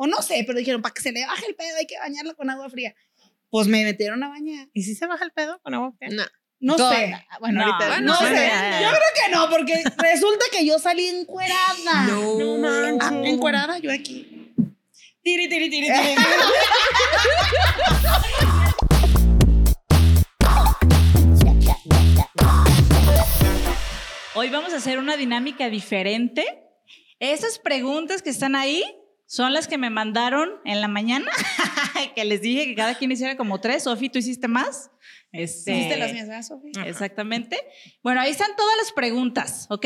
O no sé, pero dijeron, para que se le baje el pedo hay que bañarla con agua fría. Pues me metieron a bañar. ¿Y si se baja el pedo con agua fría? No. No sé. Bueno, No, ahorita. bueno, no sé. ya, ya. Yo creo que no, porque resulta que yo salí encuerada. No manches. Ah, encuerada yo aquí. Tiri, tiri, tiri, tiri. Hoy vamos a hacer una dinámica diferente. Esas preguntas que están ahí son las que me mandaron en la mañana, que les dije que cada quien hiciera como tres. Sofi, ¿tú hiciste más? Este, ¿Hiciste las mías, Sofía? Exactamente. Bueno, ahí están todas las preguntas, ¿ok?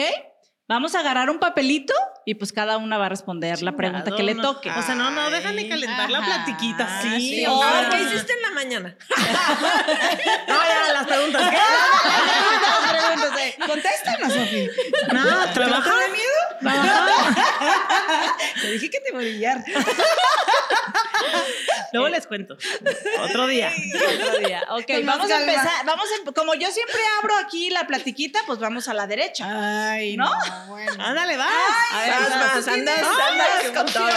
Vamos a agarrar un papelito y pues cada una va a responder la pregunta que le Chingado, no. toque. O sea, no, no dejan de calentar la Ajá. platiquita. Sí, Sí, o a sea, ver, ¿qué hiciste en la mañana? No, ya, las preguntas. ¿qué? Contéstanos, Sofía. No, trabaja. ¿Te da miedo? Te dije que te voy a brillar. Luego les cuento. Otro día. Otro día. Ok, Con vamos a empezar. Vamos a- como yo siempre abro aquí la platiquita, pues vamos a la derecha. Ay, ¿No? no, bueno. Ándale, vas. A ver, Vas, vas, vas, ¿tú andas, andas Ay, con todo.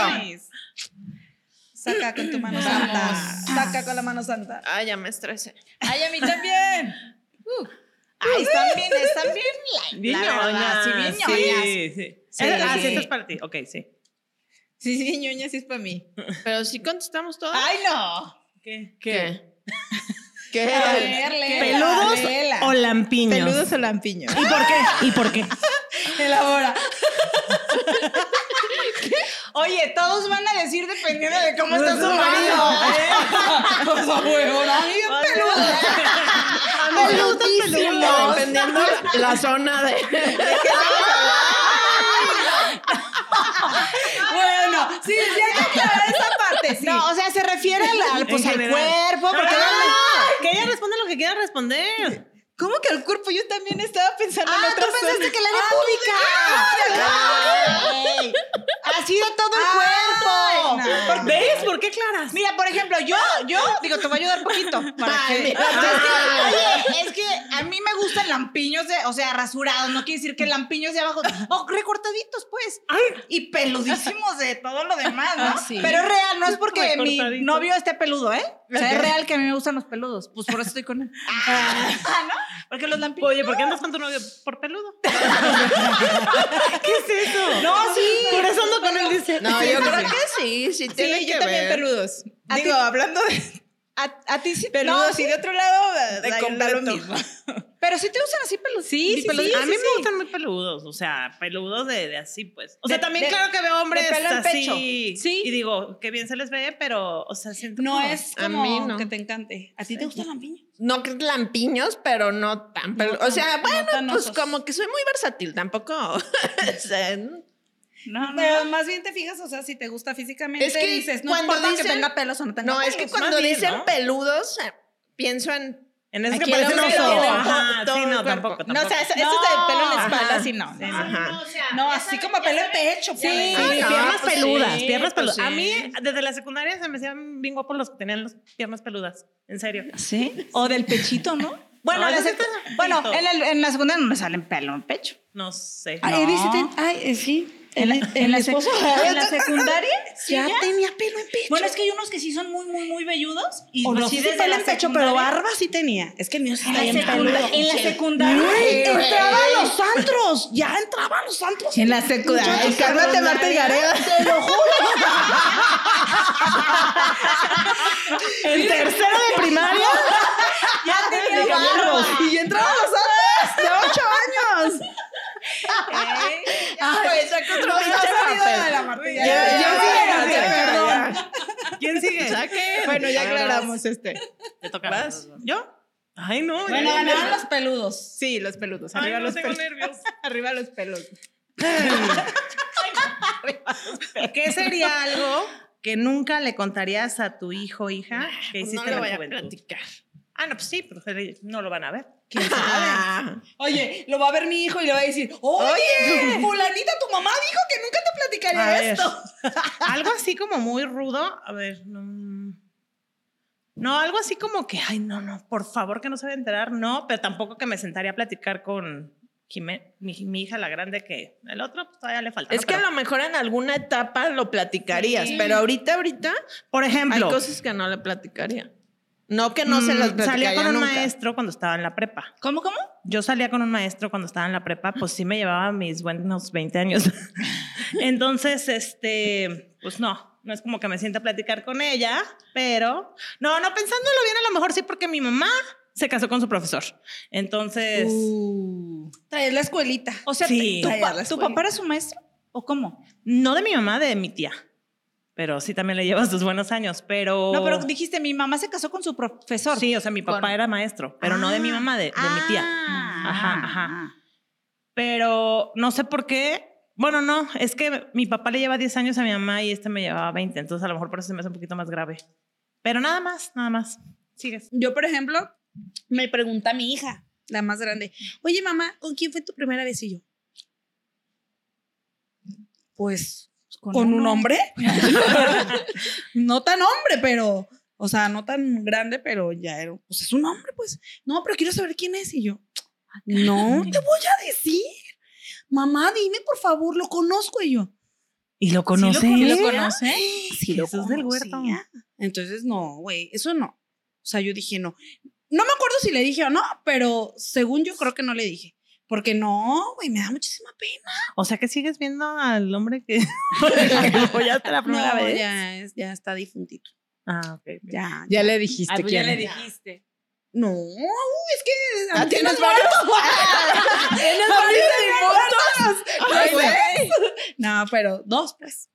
Saca con tu mano santa. Saca con la mano santa. Ay, ya me estresé. Ay, a mí también. Uh. Ay, están bien, están bien. Bien ñoñas. sí, bien ñoñas. Sí, sí. Sí. Ah, sí, esto es para ti. Ok, sí. Sí, sí, ñoña, sí es para mí. Pero sí contestamos todas. Ay, no. ¿Qué? ¿Qué? ¿Qué? A ver, léela, ¿Peludos léela. o lampiños? Peludos o lampiños. ¿Y por qué? ¿Y por qué? Elabora. Oye, todos van a decir dependiendo de cómo está su marido. Pues a huevo, a mí bien peludo. A mí me gustan peludos, dependiendo la zona de... Bueno, sí, sí hay que aclarar esa parte, sí. No, o sea, se refiere al, al, pues, En al cuerpo, porque Ah, que ella responda lo que quiera responder. ¿Cómo que el cuerpo? Yo también estaba pensando en Ah, otra tú pensaste zona. que la era pública. Así de todo el cuerpo. no. ¿Ves? ¿Por qué claras? Mira, por ejemplo, yo, yo, digo, te voy a ayudar poquito. Para Ay, que, mira. es que, oye, es que a mí me gustan lampiños de, o sea, rasurados, no quiere decir que lampiños de abajo, o recortaditos, pues. Y peludísimos de todo lo demás, ¿no? Ah, sí. Pero es real, no es porque mi novio esté peludo, ¿eh? O sea, es real que a mí me gustan los peludos. Pues por eso estoy con él. Ah, ¿no? Porque los lampiños. Oye, ¿por qué andas con tu novio? ¿Por peludo? ¿Qué es eso? No, sí. Por eso ando con él, dice. No, yo creo que sí, sí tiene Sí, que yo también ver. peludos. A Digo, ti- hablando de A, a ti sí. peludos no, y de otro lado, De da- lo mismo. Pero sí te gustan así peludos. Sí, sí, peludos. sí, a mí sí, me sí. gustan muy peludos, o sea, peludos de, de así, pues. O sea, De- también de- claro que veo hombres pelo así. pecho. Sí. Y digo, que bien se les ve, pero, o sea, siento No como- es A como mí no. que te encante. ¿A ti te gusta el lampiño? No que lampiños, pero no tan pelu- O sea, no bueno, tan pues osos. como que soy muy versátil, tampoco. o sea, No, no. Pero más bien te fijas, o sea, si te gusta físicamente, Es que dices, no cuando importa que dicen- tenga pelos o no tenga no, pelos. es que cuando bien, dicen ¿no? peludos, eh, pienso en. En eso que parece un oso. Ajá, todo sí, no, tampoco, tampoco. No, o sea, eso, eso No, es de pelo en la espalda, ajá. sí, no. Ajá. No, así como pelo en pecho. Sí, no, piernas pues peludas, sí, piernas pues peludas. A sí. mí, desde la secundaria se me hacían bien guapos los que tenían las piernas peludas. En serio. ¿Sí? O del pechito, ¿no? Bueno, No, en la eso sí secu- bueno en, el- en la segunda no me salen pelo en pecho. No sé. No. dice, ay, eh, sí. En la, en la mi sec- esposo- en la secundaria Ya sí, tenía pelo en pecho. Bueno, es que hay unos que sí son muy, muy, muy velludos. Y o no sí desde pelo en pecho, pero barba sí tenía. Es que el mío sí En bien secunda- peludo. en la secundaria. Güey. entraba a los antros. Ya entraba a los antros. En la secundaria. Muchachos, cálmate, Marta y Gareda. Te lo juro. En tercero de primaria. Ya tenía barba. Y entraba a los antros de ocho años. Ey, Ay, saca otro No, pinche ya la Ya, perdón. ¿Quién sigue? Saquen. Bueno, ya aclaramos este. Te toca. Vas. ¿Yo? Ay, no. Bueno, ganaron los peludos. Sí, los peludos. Ay, Arriba no los tengo peludos. nervios. Arriba los pelos. ¿Qué sería algo que nunca le contarías a tu hijo o hija que No hiciste lo en voy la a platicar. Ah, no, pues sí, pero no lo van a ver. Ah. Oye, lo va a ver mi hijo y le va a decir, oye, fulanita, tu mamá dijo que nunca te platicaría esto. algo así como muy rudo. A ver, no. No, algo así como que, ay, no, no, por favor que no se va a enterar, no, pero tampoco que me sentaría a platicar con, Jimé- mi, mi hija la grande que el otro pues, todavía le falta. Es ¿no? que a lo mejor en alguna etapa lo platicarías, Sí. pero ahorita, ahorita por hay ejemplo, cosas que no le platicaría. No que no se las mm, platicaría salía con un nunca. maestro cuando estaba en la prepa. ¿Cómo, cómo? Yo salía con un maestro cuando estaba en la prepa, pues sí me llevaba mis buenos 20 años. Entonces, este, pues no, no es como que me sienta a platicar con ella, pero no, no pensándolo bien, a lo mejor sí, porque mi mamá se casó con su profesor. Entonces, Uh, traes la escuelita. O sea, Sí. ¿tu, pa- ¿tu papá era su maestro? ¿O cómo? no de mi mamá, de mi tía. Pero sí también le lleva sus buenos años, pero... No, pero dijiste, mi mamá se casó con su profesor. Sí, o sea, mi papá Con- era maestro, pero no de mi Ah, mamá, de, de mi tía. ah, Ajá, ajá. ah. Pero no sé por qué. Bueno, no, es que mi papá le lleva 10 años a mi mamá y este me llevaba 20, entonces a lo mejor por eso se me hace un poquito más grave. Pero nada más, nada más. Sigues. Yo, por ejemplo, me pregunta mi hija, la más grande, oye mamá, ¿con quién fue tu primera vez? Y yo, pues, ¿con, un hombre? no tan hombre, pero, o sea, no tan grande, pero ya era, pues es un hombre, pues. No, pero quiero saber quién es. Y yo, no te voy a decir. Mamá, dime, por favor, lo conozco. Y yo, ¿Y lo conoce? conoce? ¿Sí lo conoce? sí, lo Jesús del Huerto. Entonces, no, güey, eso no. O sea, yo dije, no. No me acuerdo si le dije o no, pero según yo creo que no le dije. Porque no, güey, me da muchísima pena. O sea que sigues viendo al hombre que apoyaste la primera no, vez. ya, es, ya está difuntito. Ah, ok. Ya. Ya le dijiste Ah, pues ya quién. le dijiste. No, es que. Ah, ¿tienes no- varios? ¿Tienes varios difuntos? No, pero dos, pues.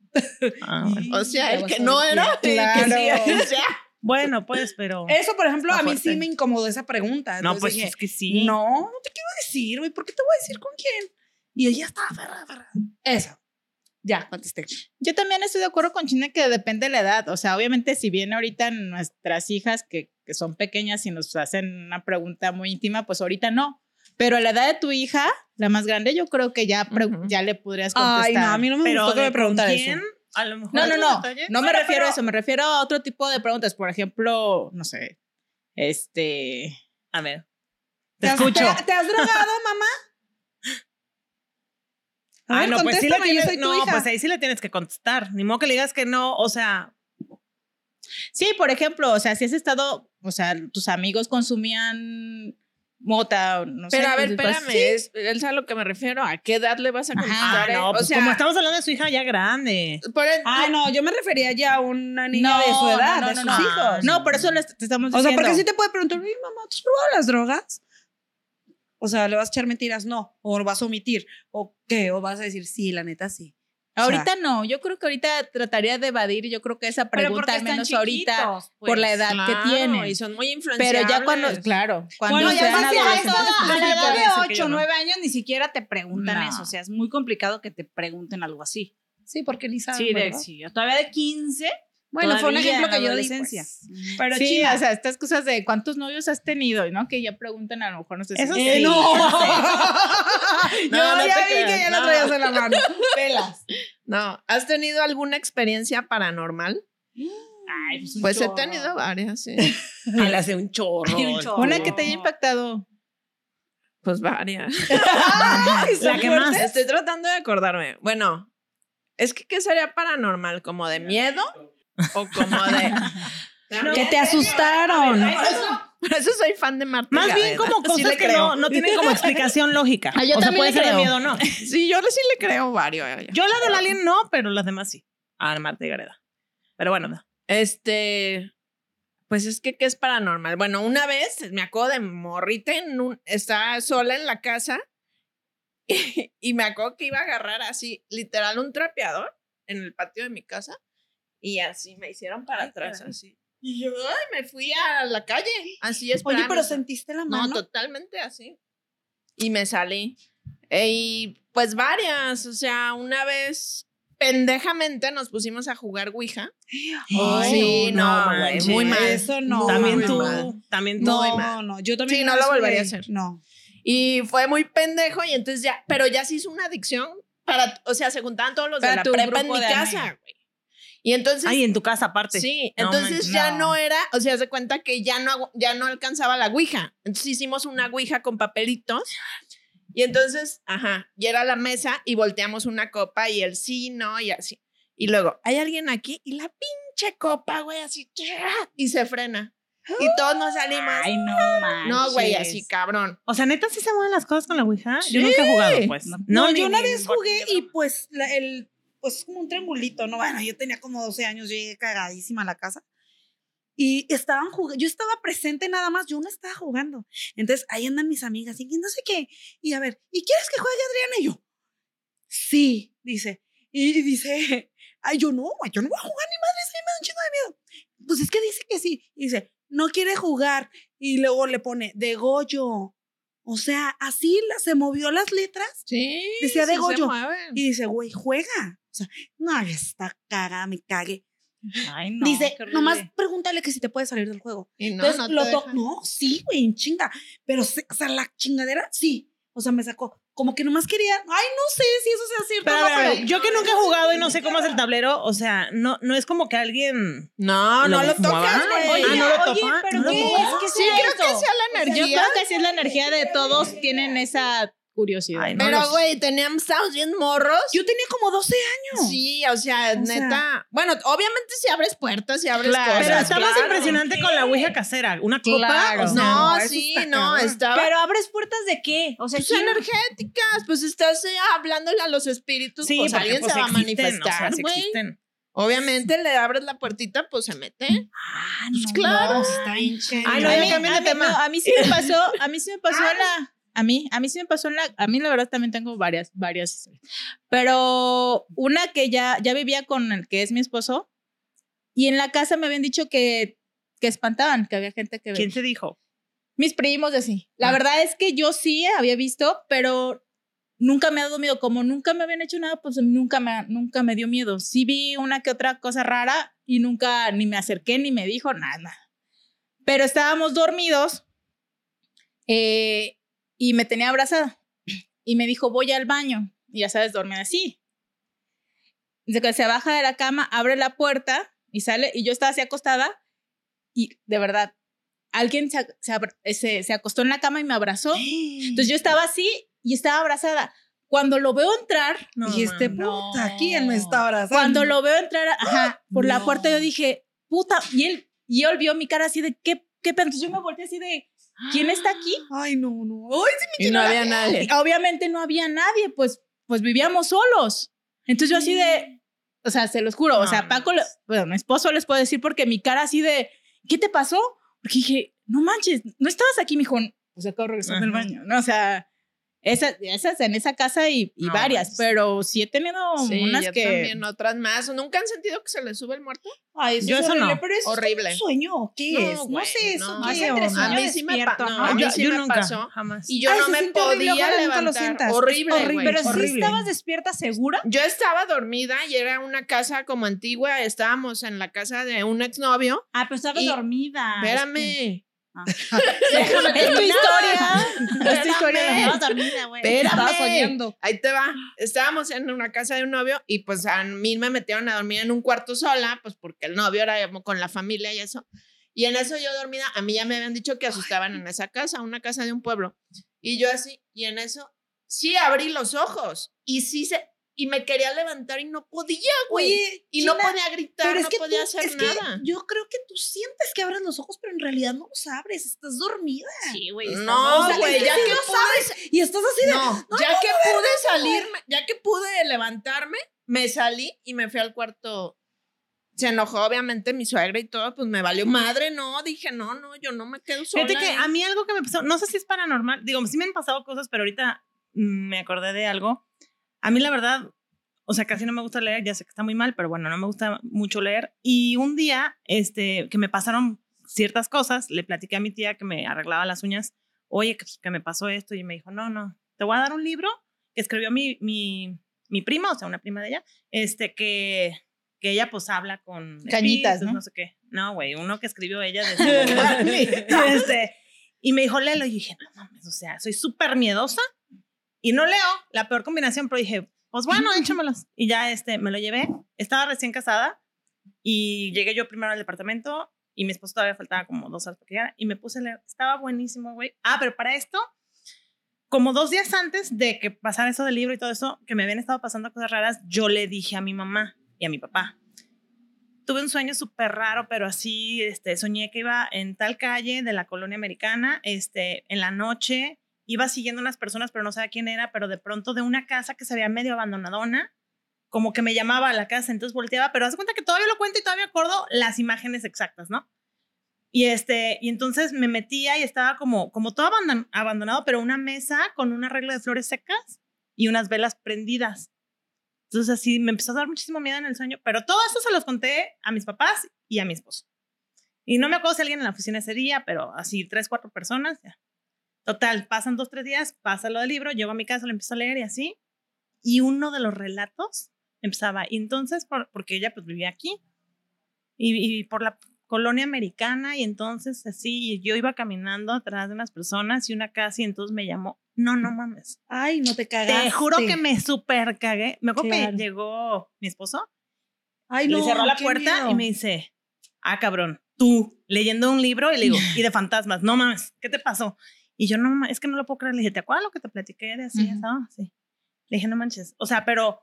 Ah. O sea, Ya el que no era, el que sí, Claro. o sea. Bueno, pues, pero. Eso, por ejemplo, a mí fuerte. sí me incomodó esa pregunta. no, Entonces pues dije, es que sí. No, no te quiero decir, güey. ¿Por qué te voy a decir con quién? Y ella estaba aferrada, aferrada. Eso. Ya, contesté. Yo también estoy de acuerdo con China que depende de la edad. O sea, obviamente, si viene ahorita nuestras hijas que, que son pequeñas y nos hacen una pregunta muy íntima, pues ahorita no. Pero a la edad de tu hija, la más grande, yo creo que ya, pre- Ujú. ya le podrías contestar. Ay, no, a mí no me Pero gustó que me eso. A lo mejor. No, no, no. detalle. No me Bueno, refiero a eso, me refiero a otro tipo de preguntas. Por ejemplo, no sé, este... A ver. ¿Te, Te has, escucho. te- te has drogado, mamá? A Ah, ver, no, pues sí le tienes, soy tu no, hija. pues ahí sí le tienes que contestar. Ni modo que le digas que no, o sea, Sí, por ejemplo, o sea, si has estado, o sea, tus amigos consumían mota, o no sé. Pero a ver, espérame, sí. es, él sabe a lo que me refiero. ¿A qué edad le vas a Ajá. contestar? ah, eh? no, o pues sea, como estamos hablando de su hija ya grande. el- Ah, no, yo me refería ya a una niña No, de su edad, no, de sus no. hijos. No, por eso le- te estamos O diciendo. sea, porque sí te puede preguntar, "Oye, mamá, ¿tú has probado las drogas? O sea, ¿le vas a echar mentiras? No. ¿O vas a omitir? ¿O qué? ¿O vas a decir, sí, la neta, sí? O sea, Ahorita no, yo creo que ahorita trataría de evadir, yo creo que esa Pero pregunta, al menos ahorita, por la pues. edad claro, que tienen. Y son muy Pero influenciables. ya cuando, claro, cuando Bueno, ya sean a pues, la edad puede de ser ocho, que yo no. nueve años ni siquiera te preguntan No. eso. O sea, es muy complicado que te pregunten algo así. Sí, porque ni saben, Sí, de, sí, todavía de 15. Bueno, fue un ejemplo que yo di, pues. Pero sí, China, o sea, estas cosas de cuántos novios has tenido, ¿no? Que ya preguntan a lo mejor no sé si- Eso Eh, sí, no. ya yo No, no ya te vi que creas, ya la no. traías en la mano. Pelas. No, ¿has tenido alguna experiencia paranormal? Ay, pues, un Pues he tenido varias, sí. le hace un chorro. Ay, un chorro. Una que te haya impactado. Pues varias. La que más. Estoy tratando de acordarme. Bueno, es que ¿qué sería paranormal? ¿Como de miedo? ¿O como de...? Que te asustaron. Por eso soy fan de Marta Más bien como Sí cosas le que creo. no, no tienen como explicación lógica. Ah, yo o sea, también puede le ser de miedo o no. Sí, yo sí le creo varios. Yo la del alien no, pero las demás sí. Ah, Marta y Gareda. Pero bueno, Este, pues es que, ¿qué es paranormal? Bueno, una vez me acuerdo de morrita en un, estaba sola en la casa y, y me acuerdo que iba a agarrar así, literal, un trapeador en el patio de mi casa y así me hicieron para atrás, así. Y yo, ay, me fui a la calle, así Oye, esperando. pero sentiste la No, mano. totalmente así. Y me salí. Y pues varias, o sea, una vez pendejamente nos pusimos a jugar Ouija. Ay, sí, no, no manches. muy mal. Eso no. también tú, mal. también tú. No, muy mal. no, no. Yo también. Sí, no lo volvería a hacer. No. Y fue muy pendejo y entonces ya, pero ya se hizo una adicción para, o sea, se juntaban todos los de Para la tu prepa en mi de casa. Y entonces Ay, en tu casa aparte. Sí, No entonces manches. ya No. no era, o sea, se cuenta que ya no, ya no alcanzaba la ouija. Entonces hicimos una ouija con papelitos Y entonces, ajá, y era la mesa y volteamos una copa y él sí, no, y así. Y luego, hay alguien aquí y la pinche copa, güey, así, y se frena. Y todos nos salimos. Ay, no manches. no, güey, así, cabrón. O sea, neta, sí se mueven las cosas con la Ouija. Yo nunca he jugado, pues. No, ni- yo una vez jugué y pues la- el pues es como un triangulito, ¿no? Bueno, yo tenía como 12 años, llegué cagadísima a la casa. Y estaban jugando, yo estaba presente nada más, yo no estaba jugando. Entonces ahí andan mis amigas y no sé qué. Y a ver, ¿y quieres que juegue Adriana? Y yo, sí, dice. Y dice, ay, yo no, yo no voy a jugar ni madre, mí me da un chingo de miedo. Pues es que dice que sí. Y dice, no quiere jugar. Y luego le pone, de Goyo. O sea, así la- se movió las letras Sí. Decía de sí Goyo. y dice, güey, juega. O sea, no, está cagada, me cague. Ay, no. dice, nomás pregúntale que si te puede salir del juego. Y no, Entonces, no lo dejan. No, sí, güey, en chinga. Pero, o sea, la chingadera, sí. O sea, me sacó. Como que nomás quería. Ay, no sé si eso sea cierto. Pero, no, pero- yo que nunca he jugado y no sé cómo es el tablero, o sea, no, no es como que alguien. No, no ¿Lo tocas, güey. Oye, Ah, ¿no lo oye, topa? pero ¿No ¿qué es? ¿Qué Sí, creo que sea la Yo energía. creo que sí es la energía de todos, tienen esa curiosidad. Ay, no Pero, güey, teníamos, estábamos bien morros. Yo tenía como 12 años. Sí, o sea, O sea- neta. bueno, obviamente si abres puertas, si abres Claro. cosas. Pero está más claro. impresionante con la Ouija casera. Una copa. Claro. O sea, No, sí, está no, estaba. Pero abres puertas de qué? O sea, pues ¿quién- energéticas, pues estás eh, hablándole a los espíritus, sí, pues porque, alguien pues, se va a o sea, manifestar, existen. Obviamente le abres la puertita, pues se mete. Ah, Pues claro. no, está bien chévere. Ay, no, a, mí, de a mí- tema. no, a mí sí me pasó, a mí sí me pasó la, a mí, a mí sí me pasó en la, a mí la verdad también tengo varias, varias historias. Pero una que ya, ya vivía con el que es mi esposo y en la casa me habían dicho que, que espantaban, que había gente que ¿Quién te dijo? mis primos así. La Ah. verdad es que yo sí había visto, pero nunca me ha dado miedo. Como nunca me habían hecho nada, pues nunca me, nunca me dio miedo. Sí vi una que otra cosa rara y nunca ni me acerqué ni me dijo nada. Pero estábamos dormidos eh, y me tenía abrazada y me dijo, voy al baño. Y ya sabes, dormir así. Dice que se baja de la cama, abre la puerta y sale y yo estaba así acostada y de verdad, alguien se, se, abra- se- se acostó en la cama y me abrazó. Entonces yo estaba así y estaba abrazada. Cuando lo veo entrar, No, Dijiste, no. puta, ¿quién me está abrazando? cuando lo veo entrar ajá, por la No. puerta, yo dije, puta, y él, y él vio mi cara así de, ¿qué, qué pedo? Entonces yo me volteé así de, ¿quién está aquí? Ay, no, no. Ay, sí me Y no había nadie. Obviamente no había nadie, pues, pues vivíamos solos. Entonces yo así de, o sea, se los juro, o sea, Paco, le- pues. bueno, mi esposo les puedo decir porque mi cara así de, ¿qué te pasó? Porque dije, no manches, no estabas aquí, me dijo, pues acabo de regresar del baño, ¿no? O sea, esas, esas en esa casa y, y No varias, pero sí he tenido Sí, unas yo que... también, otras más. ¿Nunca han sentido que se les sube el muerto? Ay, eso Yo es eso horrible, no. pero eso Horrible. es un sueño, ¿o ¿qué No, es? No güey, sé, eso no. qué Es entre onda? sueño A mí sí me, pa- despierto, no, ¿no? a mí yo, sí yo me nunca, pasó. jamás. Y yo Ay, no me horrible, podía lo levantar. sientas. Horrible, Es horrible. güey. Pero sí horrible. estabas despierta segura. Yo estaba dormida y era una casa como antigua. Estábamos en la casa de un exnovio. Ah, pero estabas Y- dormida. Espérame. Déjame es tu historia. Es tu historia. Estabas dormida, güey. Espérame. Ahí te va. Estábamos en una casa de un novio y pues a mí me metieron a dormir en un cuarto sola, pues porque el novio era con la familia y eso. Y en eso yo dormida, a mí ya me habían dicho que asustaban en esa casa, una casa de un pueblo. Y yo así, y en eso sí abrí los ojos y sí se, y me quería levantar y no podía, güey. Oye, y no podía gritar, pero es no que podía tú- hacer es que nada. yo creo que tú sientes que abres los ojos, pero en realidad no los abres, estás dormida. Sí, güey. No, güey, ya que lo pude, Y estás así de. no, ya que pude salirme, ya que pude levantarme, me salí y me fui al cuarto. Se enojó obviamente mi suegra y todo, pues me valió madre, no, dije, no, no, yo no me quedo sola. Fíjate que a mí algo que me pasó, no sé si es paranormal, digo, sí me han pasado cosas, pero ahorita mm, me acordé de algo. A mí la verdad, o sea, casi no me gusta leer, ya sé que está muy mal, pero bueno, no me gusta mucho leer. Y un día, este, que me pasaron ciertas cosas, le platiqué a mi tía que me arreglaba las uñas, oye, que, que me pasó esto, y me dijo, no, no, te voy a dar un libro que escribió mi, mi, mi prima, o sea, una prima de ella, este, que, que ella pues habla con Cañitas, espíritus, ¿no? sé qué. No, güey, uno que escribió ella de su- este, y me dijo, léelo. Y dije, no mames, o sea, soy súper miedosa y no leo la peor combinación, pero dije, pues bueno, échamelos. Y ya este, me lo llevé. Estaba recién casada y llegué yo primero al departamento y mi esposo todavía faltaba como dos horas para que llegara y me puse a leer. Estaba buenísimo, güey. Ah, pero para esto como dos días antes de que pasara eso del libro y todo eso, que me habían estado pasando cosas raras, yo le dije a mi mamá y a mi papá. Tuve un sueño súper raro, pero así, este, soñé que iba en tal calle de la colonia americana, este, en la noche, iba siguiendo unas personas, pero no sabía quién era, pero de pronto de una casa que se veía medio abandonadona, como que me llamaba a la casa, entonces volteaba, pero haz cuenta que todavía lo cuento y todavía acuerdo las imágenes exactas, ¿no? Y este, y entonces me metía y estaba como, como todo abandon- abandonado, pero una mesa con un arreglo de flores secas y unas velas prendidas. Entonces así me empezó a dar muchísimo miedo en el sueño, pero todo eso se los conté a mis papás y a mi esposo. Y no me acuerdo si alguien en la oficina ese día, pero así tres, cuatro personas, ya. Total, pasan dos, tres días, pasa lo del libro, llego a mi casa, lo empiezo a leer y así. Y uno de los relatos empezaba, y entonces, por, porque ella pues vivía aquí, y, y por la colonia americana, y entonces así, y yo iba caminando atrás de unas personas y una casa, y entonces me llamó, no, no mames. Ay, no te cagaste. Te juro que me super cagué. Me acuerdo Claro. que llegó mi esposo, Ay, le no, cerró la puerta miedo. y me dice, ah, cabrón, tú leyendo un libro y le digo, y de fantasmas, no mames, ¿qué te pasó? Y yo, no, es que no lo puedo creer. Le dije, ¿te acuerdas lo que te platiqué de así? Ujú. eso?" Sí. Le dije, no manches. O sea, pero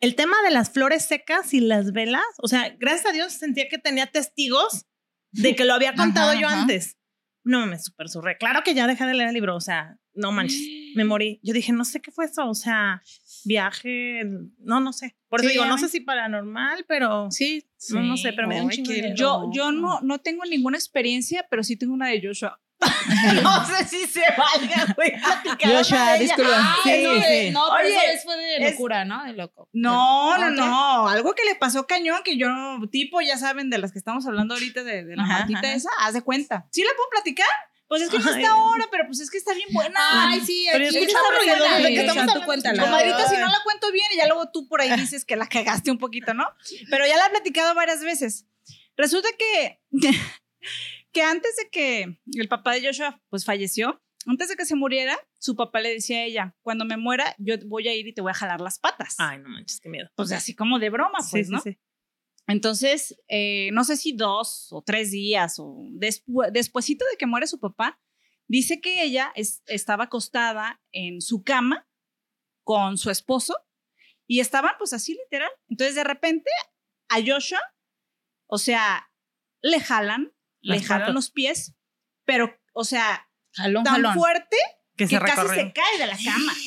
el tema de las flores secas y las velas, o sea, gracias a Dios sentía que tenía testigos de que lo había contado Ajá, yo ajá. antes. No me super surré. Claro que ya dejé de leer el libro, o sea, no manches, me morí. Yo dije, no sé qué fue eso, o sea, viaje, no, no sé. Por eso Sí, digo, no sé si paranormal, pero Sí. no, no sé, pero me da un chingo. Yo, yo no, no tengo ninguna experiencia, pero sí tengo una de Joshua. no sé si se valga, güey. de ella. disculpa. Sí, no, sí. No, pero Oye, vez fue de es- locura, ¿no? De loco. No, no, ¿Ok? no. Algo que le pasó cañón, que yo, tipo, ya saben, de las que estamos hablando ahorita, de, de la Ajá, marquita ajá. esa, haz de cuenta. ¿Sí la puedo platicar? Pues es que no está ahora, pero pues es que está bien buena. Ay, sí, Pero aquí estamos ¿de buena, dónde- de qué estamos hablando? cuéntala. Comadrita, si no la cuento bien y ya luego tú por ahí dices que la cagaste un poquito, ¿no? Pero ya la he platicado varias veces. Resulta que, que antes de que el papá de Joshua pues falleció, antes de que se muriera, su papá le decía a ella, cuando me muera, yo voy a ir y te voy a jalar las patas. Ay, no manches, qué miedo. Pues así como de broma, pues, Sí, sí, ¿no? sí. Entonces, eh, no sé si dos o tres días o despu- despuesito de que muere su papá, dice que ella es- estaba acostada en su cama con su esposo y estaban pues así literal. Entonces, de repente, a Joshua, o sea, le jalan, le Las jalan patas. los pies, pero, o sea, Jalón, tan jalón. fuerte Que casi se cae de la cama.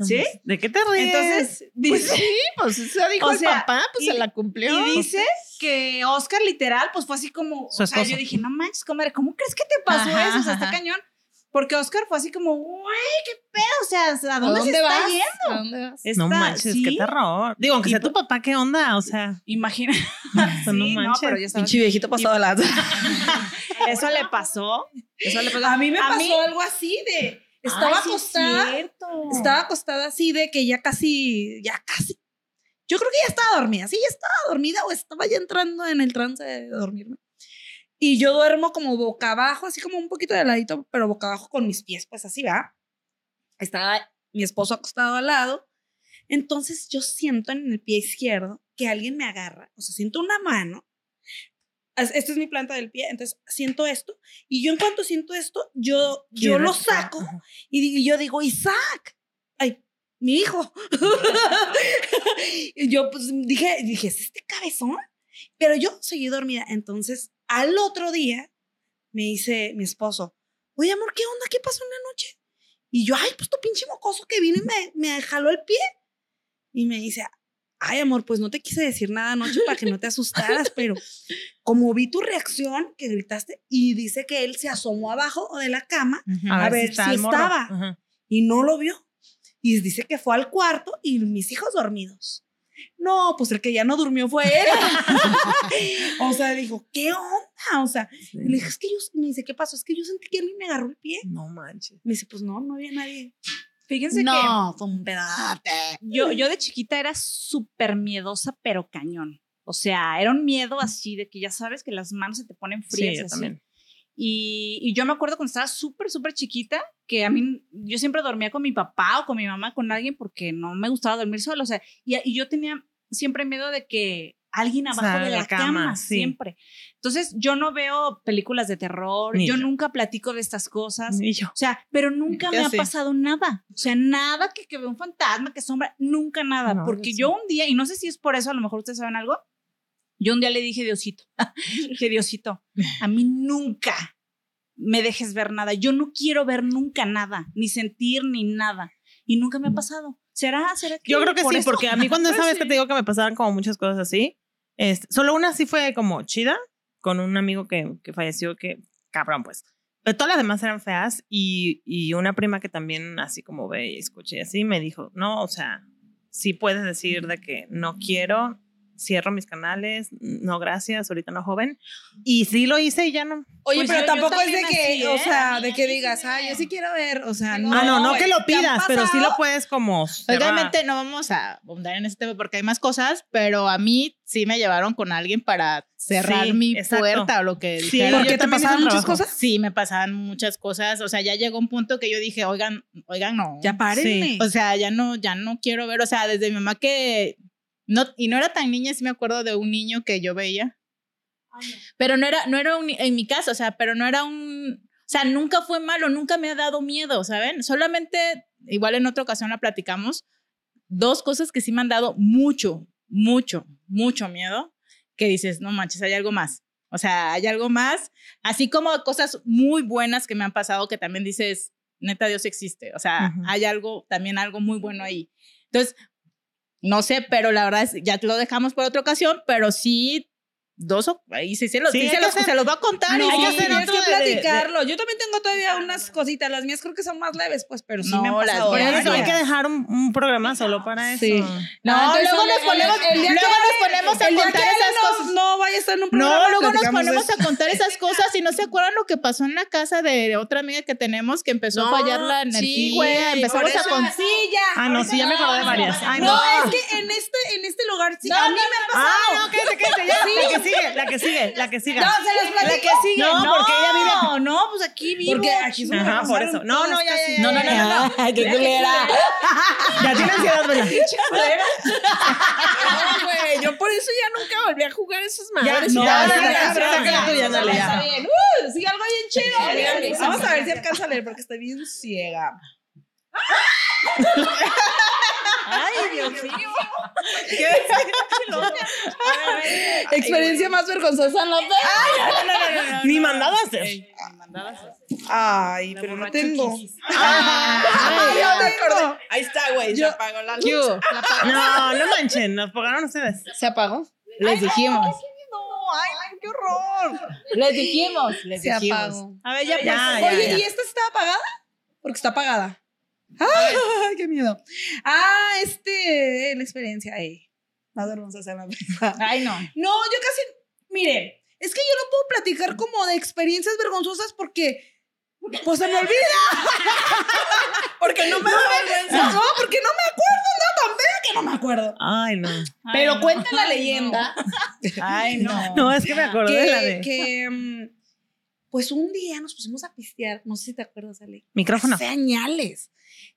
¿Sí? ¿De qué te ríes? Entonces, Pues dice, sí, pues eso dijo O el papá, pues y- se la cumplió. Y dice que Oscar literal, pues fue así como, o sea, yo dije, no manches, comadre, ¿cómo crees que te pasó Ajá, eso? O sea, está cañón. Porque Oscar fue así como, güey, qué pedo, o sea, ¿a ¿A dónde, dónde se está vas? yendo? ¿A dónde vas? no Está- manches, sí, qué terror. Digo, aunque Y sea tu papá, ¿qué onda? O sea, Imagina. sea, no Sí, manches. pero ya sabes, Pinche viejito pasado de la... eso le pasó. Eso le pasó. A mí me pasó mí- algo así de... Estaba Ay, sí es acostada... cierto. Estaba acostada así de que ya casi, ya casi. Yo creo que ya estaba dormida. Sí, ya estaba dormida o estaba ya entrando en el trance de dormirme. Y yo duermo como boca abajo, así como un poquito de ladito, pero boca abajo con mis pies, pues así va. Estaba mi esposo acostado al lado. Entonces yo siento en el pie izquierdo que alguien me agarra. O sea, siento una mano. Es- Esta es mi planta del pie. Entonces siento esto. Y yo en cuanto siento esto, yo, yo lo saco. Y, y yo digo, Isaac, ay, mi hijo. yo pues dije, dije, ¿es este cabezón? Pero yo seguí dormida. Entonces, al otro día, me dice mi esposo, oye, amor, ¿qué onda? ¿Qué pasó en la noche? Y yo, ay, pues tu pinche mocoso que vino y me, me jaló el pie. Y me dice, ay, amor, pues no te quise decir nada anoche para que no te asustaras, pero como vi tu reacción, que gritaste, y dice que él se asomó abajo de la cama A ver si estaba. Y no lo vio. Y dice que fue al cuarto y mis hijos dormidos. No, pues el que ya no durmió fue él. o sea, dijo, ¿qué onda? O sea, le dije, es que yo, me dice, ¿qué pasó? Es que yo sentí que alguien me agarró el pie. No manches. Me dice, pues no, no había nadie. Fíjense No, fue un pedazo. que yo, yo de chiquita era súper miedosa, pero cañón. O sea, era un miedo así de que ya sabes que las manos se te ponen frías. Sí, yo así. también. Y, y yo me acuerdo cuando estaba súper, súper chiquita, que a mí, yo siempre dormía con mi papá o con mi mamá, con alguien, porque no me gustaba dormir sola. O sea, y, y yo tenía siempre miedo de que alguien O abajo sea, de la la, cama, cama, sí. siempre. Entonces, yo no veo películas de terror, yo yo. nunca platico de estas cosas. Yo. O sea, pero nunca me ha pasado nada. O sea, nada que, que vea un fantasma, que sombra, nunca nada. No, porque yo sí. yo un día, y no sé si es por eso, a lo mejor ustedes saben algo, yo un día le dije, Diosito, dije, Diosito, a mí nunca me dejes ver nada. Yo no quiero ver nunca nada, ni sentir, ni nada. Y nunca me ha pasado. ¿Será? ¿Será que Yo creo que por sí, eso? porque a mí cuando esa vez que te digo que me pasaban como muchas cosas así, este, solo una sí fue como chida, con un amigo que, que falleció, que cabrón, pues. Pero todas las demás eran feas y, y una prima que también así como ve y escuché así me dijo, no, o sea, sí puedes decir de que no quiero, cierro mis canales, no gracias, ahorita no joven. Y sí lo hice y ya no. Oye, Pues pero yo- yo tampoco es de que, así, o ¿eh? sea, A mí- de que sí digas, ay, yo sí quiero ver, o sea, no. ah, no, no que güey, lo ¿te han pidas, pero sí lo puedes como... Obviamente no vamos a abundar en ese tema porque hay más cosas, pero a mí sí me llevaron con alguien para cerrar Sí, mi exacto. puerta o lo que Sí, dijera. yo ¿Por qué te pasaban muchas trabajo. cosas? Sí, me pasaban muchas cosas. O sea, ya llegó un punto que yo dije, oigan, oigan, no. Ya párenle. O sea, ya no, ya no quiero ver. O sea, desde mi mamá que. No, y no era tan niña, sí me acuerdo de un niño que yo veía. Pero no era, no era un, en mi caso, o sea, pero no era un. O sea, nunca fue malo, nunca me ha dado miedo, ¿saben? Solamente, igual en otra ocasión la platicamos, dos cosas que sí me han dado mucho, mucho, mucho miedo, que dices, no manches, hay algo más. O sea, hay algo más, así como cosas muy buenas que me han pasado que también dices, neta, Dios existe. O sea, hay algo, también algo muy bueno ahí. Entonces, no sé, pero la verdad es, ya lo dejamos por otra ocasión, pero sí, dos o ahí sí, se los, Sí, se, que los, hacer- se los voy a contar. No, y hay que hacer otro que de- de- platicarlo. Yo también tengo todavía unas cositas. Las mías creo que son más leves, pues, pero sí No, me han pasado. Por mías eso hay que dejar un, un programa solo para eso. Sí. No, entonces, luego nos el- ponemos, luego que nos ponemos a contar que esas no- cosas. No vaya a estar en un programa. No, luego nos platicamos de ponemos a contar esas cosas y no se acuerdan lo que pasó en la casa de otra amiga que tenemos que empezó No, a fallar la energía. sí, güey, empezamos a con... Sí, ya. Ah, no, sí, ya me acordé de varias. No, no. es que en este, en este lugar sí. No, a mí no, me ha pasado. Ah, no, quédate, quédate, ya sigue, la que sigue, la que sigue. No, se les platico. La que sigue. No, no porque ella vive. No, no, pues aquí vivo. Porque aquí somos Ajá, por eso. No, no, ya, ya, No, no, no, no. Ay, qué culera. Ya tiene ansiedad, doña. culera. No, güey, yo por eso ya nunca volví a jugar esas madres. Ya, no, ya, ya. Sí, uh, algo bien chido. Vamos a ver si alcanza a leer porque estoy bien ciega. Ay, Dios mío. Experiencia más vergonzosa en la vida. Ni mandado a hacer. Ay, pero no tengo. Ay, yo ya me acordé. Ahí está, güey. Se apagó la luz. No, no manchen, nos pagaron ustedes. ¿Se apagó? Les dijimos. No, ay, qué horror. Les dijimos. Les Se dijimos. apagó. A ver, ya, Ya, pasó. ya, Oye, ya. ¿y esta sí está apagada? Porque está apagada. Ay, qué miedo. Ah, este, la experiencia, eh. Más vergonzosa la vida. Ay, no. No, yo casi, miren, es que yo no puedo platicar como de experiencias vergonzosas porque, pues se me olvida. Porque no me da vergüenza. No, porque no me acuerdo, no, tan fea que no me acuerdo. Ay, no. Pero Ay, no. cuenta la Ay, leyenda Ay, no. No, es que me acordé de la que, de. que, mm, pues un día nos pusimos a pistear, no sé si te acuerdas, Ale. Micrófono. Hace añales,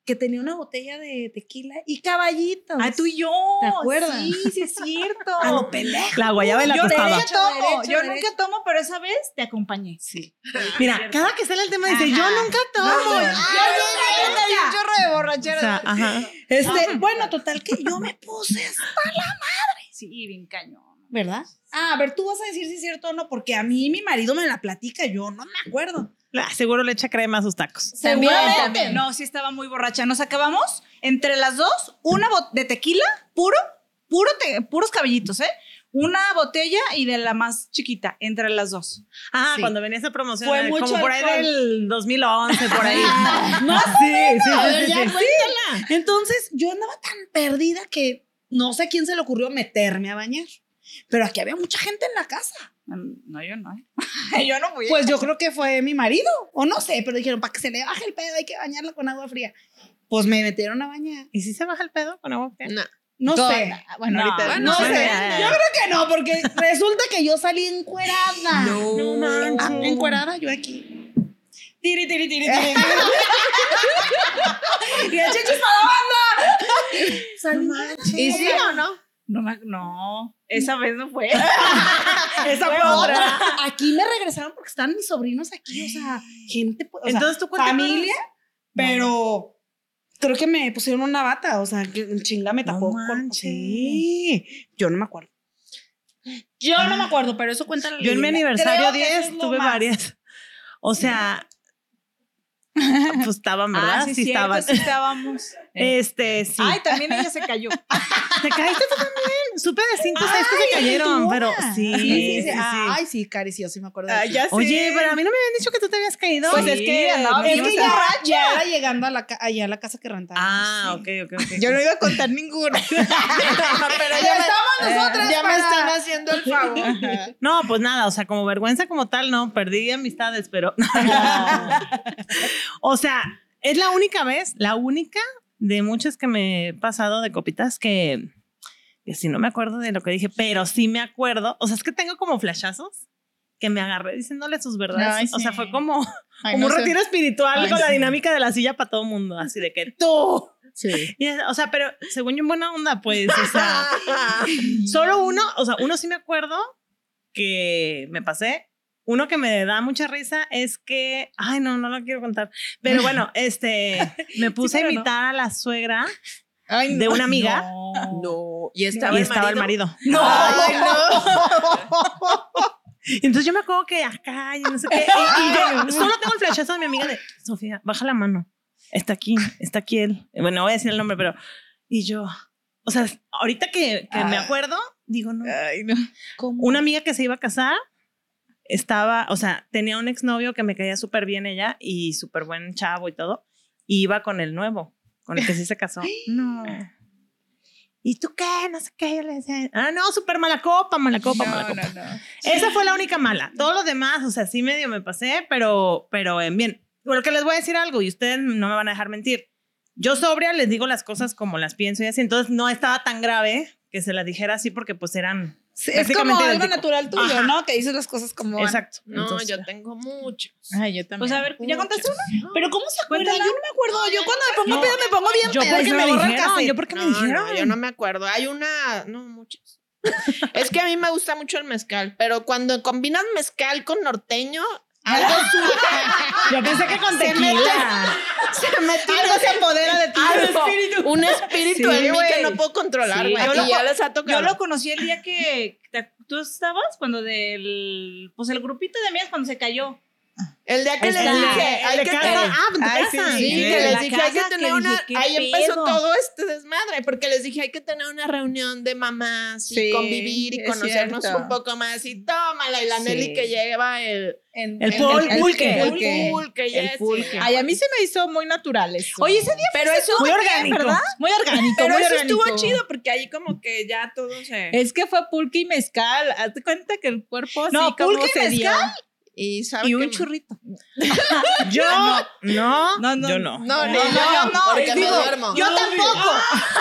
que tenía una botella de tequila y caballitos. Ah, tú y yo. ¿Te acuerdas? Sí, sí es cierto. A lo pendejo. La guayaba y la yo tostada. nunca tomo, derecho, yo derecho. nunca tomo, pero esa vez te acompañé. Sí. Mira, cada que sale el tema dice, yo nunca tomo. No, no. un chorro de borrachera. O sea, ajá. Este, bueno, total que yo me puse Sí, bien cañón. ¿Verdad? Ah, a ver, tú vas a decir si es cierto o no, porque a mí mi marido me la platica, yo no me acuerdo. Ah, Seguro le echa crema a sus tacos. Seguramente. No, sí estaba muy borracha. Nos acabamos entre las dos una bot- de tequila puro, puro te- puros cabellitos, ¿eh? Una botella y de la más chiquita, entre las dos. Ah, Sí. cuando venía esa promoción, Fue mucho como por ahí del 2011, por ahí. No, sí, sí, sí, A ver, sí, ya sí. Entonces, yo andaba tan perdida que no sé a quién se le ocurrió meterme a bañar. Pero aquí había mucha gente en la casa. No, yo no. ¿eh? yo no fui. Pues yo creo que fue mi marido, o no sé, pero dijeron, para que se le baje el pedo hay que bañarla con agua fría. Pues me metieron a bañar. ¿Y si se baja el pedo con agua fría? No. No Toda- sé. Bueno, No, ahorita. No sé. ya, ya. Yo creo que no, porque resulta que yo salí encuerada. No manches. Ah, encuerada yo aquí. Tiri, tiri, tiri, tiri. y el chichis para la banda. Salí. ¿Y sí o no? No, no, esa vez no fue. Esa fue Otra. Aquí me regresaron porque están mis sobrinos aquí, o sea, gente, o Entonces tú cuéntame. familia, pero creo que me pusieron una bata, o sea, que chinga me No tapó. con- manches. sí, yo no me acuerdo. Yo no me acuerdo, pero eso cuenta la Yo en mi aniversario Creo que eso 10 es lo tuve más. varias. O sea, pues estaban, ¿verdad? Ah, sí, sí cierto, estaban. sí estábamos. Este, sí. Ay, también ella se cayó. ¿Te caíste tú también? Supe de cinco o seis que se cayeron, pero sí. Sí, sí, sí. sí, sí. Ay, sí, Cari, sí, yo sí me acuerdo. Ah, ya. Oye, pero a mí no me habían dicho que tú te habías caído. Pues es que andaba Es que ya, borracha. ya era llegando a la, allá a la casa que rentaba. Ah, ok, ok, ok. Yo no iba a contar ninguno. Pero ya me, nosotras ya me están haciendo el favor. No, pues nada, o sea, como vergüenza como tal, no, perdí amistades, pero. o sea, es la única vez, la única de muchas que me he pasado de copitas que, que sí no me acuerdo de lo que dije, pero sí me acuerdo. O sea, es que tengo como flashazos que me agarré diciéndole sus verdades. Ay, O sea, fue como, Ay, como no un sé. retiro espiritual Ay, con la dinámica de la silla para todo el mundo, así de que tú. Sí. Y, o sea, pero según yo en buena onda, pues, o sea, solo uno, o sea, uno sí me acuerdo que me pasé. Uno que me da mucha risa es que, ay, no, no lo quiero contar. Pero bueno, este, me puse a no. invitar a la suegra Ay, de no. una amiga No. Y estaba, y estaba el marido. No. Ay, Y Entonces yo me acuerdo que acá y no sé qué. Y, y yo solo tengo el flashazo de mi amiga de Sofía, baja la mano. Está aquí, está aquí él. Bueno, no voy a decir el nombre, pero. Y yo, o sea, ahorita que, que me Ah. acuerdo, digo, no. Ay, no. Una amiga que se iba a casar estaba, o sea, tenía un exnovio que me caía súper bien ella y súper buen chavo y todo. Y iba con el nuevo, con el que sí se casó. No. ¿Y tú qué? No sé qué. Yo le decía, ah, no, súper mala copa, mala copa, mala copa. no, no. Esa fue la única mala. Todo lo demás, o sea, sí medio me pasé, pero, pero en bien. Bueno, que les voy a decir algo y ustedes no me van a dejar mentir. Yo sobria les digo las cosas como las pienso y así, entonces no estaba tan grave que se las dijera así porque pues eran Sí, es como algo idéntico. natural tuyo, Ajá. ¿no? Que dices las cosas como van. Exacto. No, Entonces, yo tengo muchos. Ay, yo también. Pues a ver, ¿ya contaste una? Pero ¿cómo se acuerda? Yo no me acuerdo. Yo cuando me pongo No. peda me pongo bien yo peda porque me dijeron, yo porque me No, dijeron. no, yo no me acuerdo. Hay una, no, muchas. es que a mí me gusta mucho el mezcal, pero cuando combinas mezcal con norteño, algo, Yo pensé que con Se mete Algo se apodera de ti. algo, un espíritu Sí, en mí que no puedo controlar, Sí, yo lo- ya les ha Yo tocado. lo conocí el día que te- tú estabas, cuando del, pues el grupito de amigas cuando se cayó. El día que les dije, hay que tener- Ah. Sí, Sí, que les dije, hay que tener una. dije, ¿qué ahí empezó todo este desmadre, porque les dije, hay que tener una reunión de mamás y convivir y conocernos cierto. un poco más. Y tómala, y la Sí. Nelly que lleva el. El pulque. El pulque. pulque, y El ese. pulque. Ay, a mí se me hizo muy natural eso. Oye, ese día Pero eso, Muy orgánico. ¿verdad? Muy orgánico, pero muy eso orgánico. estuvo chido porque ahí como que ya todo se. Es que fue pulque y mezcal. Hazte cuenta que el cuerpo No, así como pulque y se dio. Y, ¿sabe Y qué un churrito. Yo no, No, no, yo no. No, No, yo, no, porque me digo, duermo. Yo tampoco.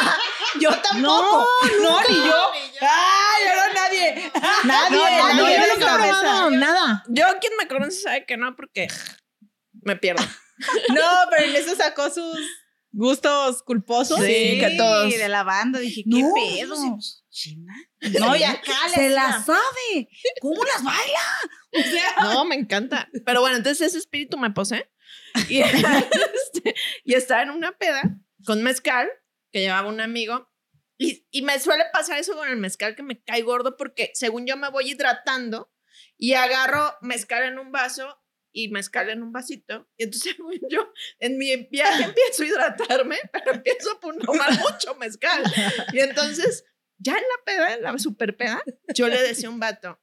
Yo tampoco. No, ni yo. Ay, yo no nadie. Nadie, No, nadie yo nunca he probado nada. Yo, quien me conoce sabe que no, porque me pierdo. No, pero en eso sacó sus gustos culposos. Sí, que todos. de la banda. Dije, ¿qué No, pedo? China. No, y acá le Se la sabe. ¿Cómo las baila? O sea, No, me encanta. Pero bueno, entonces ese espíritu me posee. Y, este, y estaba en una peda con mezcal que llevaba un amigo. Y, y me suele pasar eso con el mezcal que me cae gordo porque según yo me voy hidratando y agarro mezcal en un vaso y mezcal en un vasito. Y entonces según yo en mi viaje empiezo a hidratarme, pero empiezo a tomar mucho mezcal. Y entonces ya en la peda, en la super peda, yo le decía a un vato,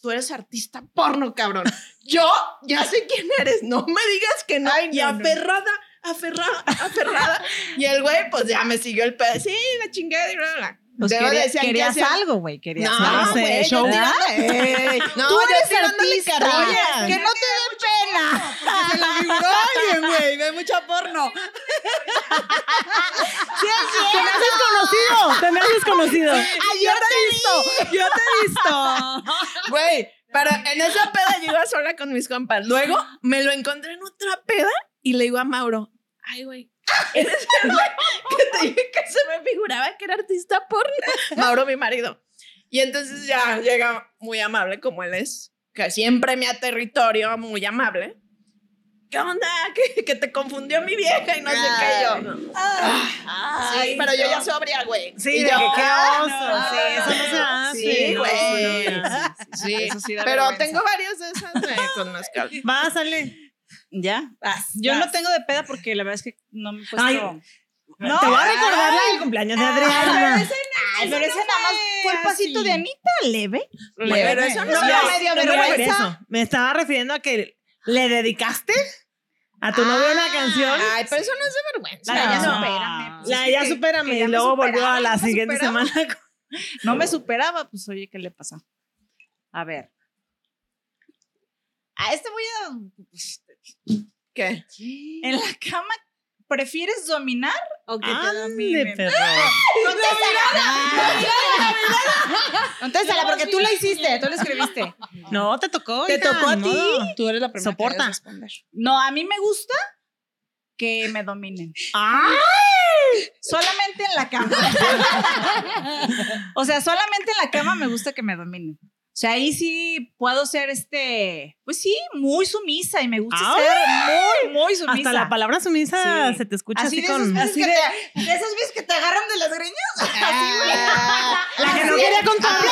tú eres artista porno, cabrón. Yo ya sé quién eres, no me digas que no. Ay, y no, no. aferrada, aferrada, aferrada. y el güey, pues ya me siguió el pedo. Sí, la chingada y bla, bla. Pues quería- decían que querías hacían- algo, güey. Querías No, algo. no sé, güey, show. yo no, Tú yo eres artista. carrilla. Que no te dé pena. porque se la figuró alguien, güey. Ve mucha porno. Te me haces conocido, te me haces conocido. Ay, yo te he visto. Yo te he visto. Güey, pero en esa peda yo iba sola con mis compas. Luego me lo encontré en otra peda y le digo a Mauro, ay, güey, El güey que te dije que se me figuraba que era artista porno. Mauro, mi marido. Y entonces ya llega muy amable como él es, que siempre me a territorio, muy amable. ¿Qué onda? Que, que te confundió mi vieja y no sé qué yo. Ay, pero yo ya sobria, güey. Sí, Y yo, que qué ah, oso. no, sí, eso no se hace. Sí, No, güey. no, no. Sí, sí pero vergüenza. tengo varias de esas de con mezcal. Va, sale. ¿Ya? Yo no tengo de peda porque la verdad es que no me he puesto... Ay, no, Te voy a recordar del cumpleaños de Adriana. Ay, pero ese nada más fue el pasito de Anita, leve. Pero eso no, No, no, me dio no vergüenza. Me estaba refiriendo a que le dedicaste a tu novio una canción. Ay, pero eso no es de vergüenza. La ya No. supérame. pues, La ya supérame y luego volvió a la no siguiente superaba. semana. No me superaba, pues oye, ¿qué le pasa? A ver. A este voy a... ¿Qué? En la cama, ¿prefieres dominar o que te dominen? perro. Contéstala, porque tú la hiciste, tú la escribiste. No, te tocó. ¿Te tocó a ti? Tú eres la primera Soporta. que responder. No, a mí me gusta que me dominen. ¡Ay! Solamente en la cama. o sea, solamente en la cama me gusta que me dominen. O sea, ahí sí puedo ser este, pues sí, muy sumisa y me gusta ¡Ay! ser muy, muy sumisa. Hasta la palabra sumisa Sí. se te escucha así, así, de, con. esas veces así que de- te, de esas veces que te agarran de las greñas. Así, güey. La que no quería contar.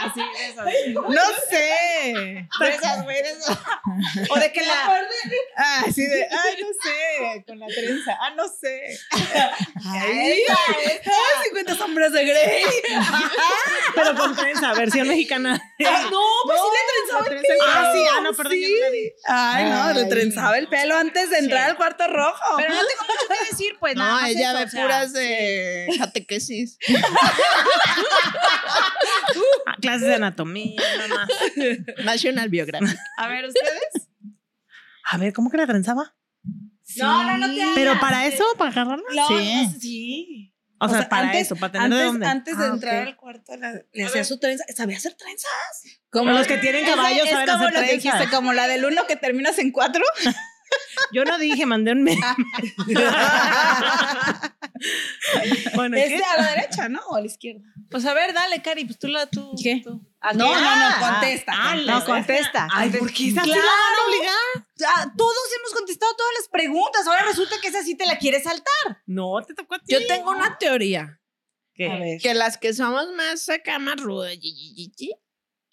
Así, de. No sé. De esas. O de que la... Ah, sí de, ay, no sé, con la trenza. Ah, no sé. Ay, ay, 50 sombras de Grey. Pero con trenza, versión mexicana. No, pues sí le trenzaba el pelo. ah, sí, ah, no, perdón. Ay, no, le trenzaba el pelo antes de entrar al cuarto rojo. Pero no tengo mucho que decir, pues No, más ella ve o sea, puras de catequesis. Ah, clases de anatomía, nada más. National Biographic. A ver, ¿ustedes? A ver, ¿cómo que la trenzaba? No, no, no te hagas. ¿Pero para eso? ¿Para agarrarla? No, Sí. no, sí. O, sea, para antes- eso, para tener antes, de dónde. Antes de Ah, entrar al cuarto, la- le hacía su trenza. ¿Sabía hacer trenzas? Como los que tienen caballos es saben como hacer lo que trenzas. dijiste, como la del uno que terminas en cuatro. Yo no dije, mandé un meme. bueno, ¿y Es qué? de a la derecha, ¿no? O a la izquierda. Pues a ver, dale, Cari, pues tú la tú. ¿Qué? tú. No, no, no, Ah, contesta. ah, contesta. No, contesta. Ay, ¿por qué esa sí la van a obligar? Ah, todos hemos contestado todas las preguntas. Ahora resulta que esa sí te la quieres saltar. No, te tocó a ti. Yo tengo una teoría. ¿Qué? A ver. Que las que somos más acá, más rudas,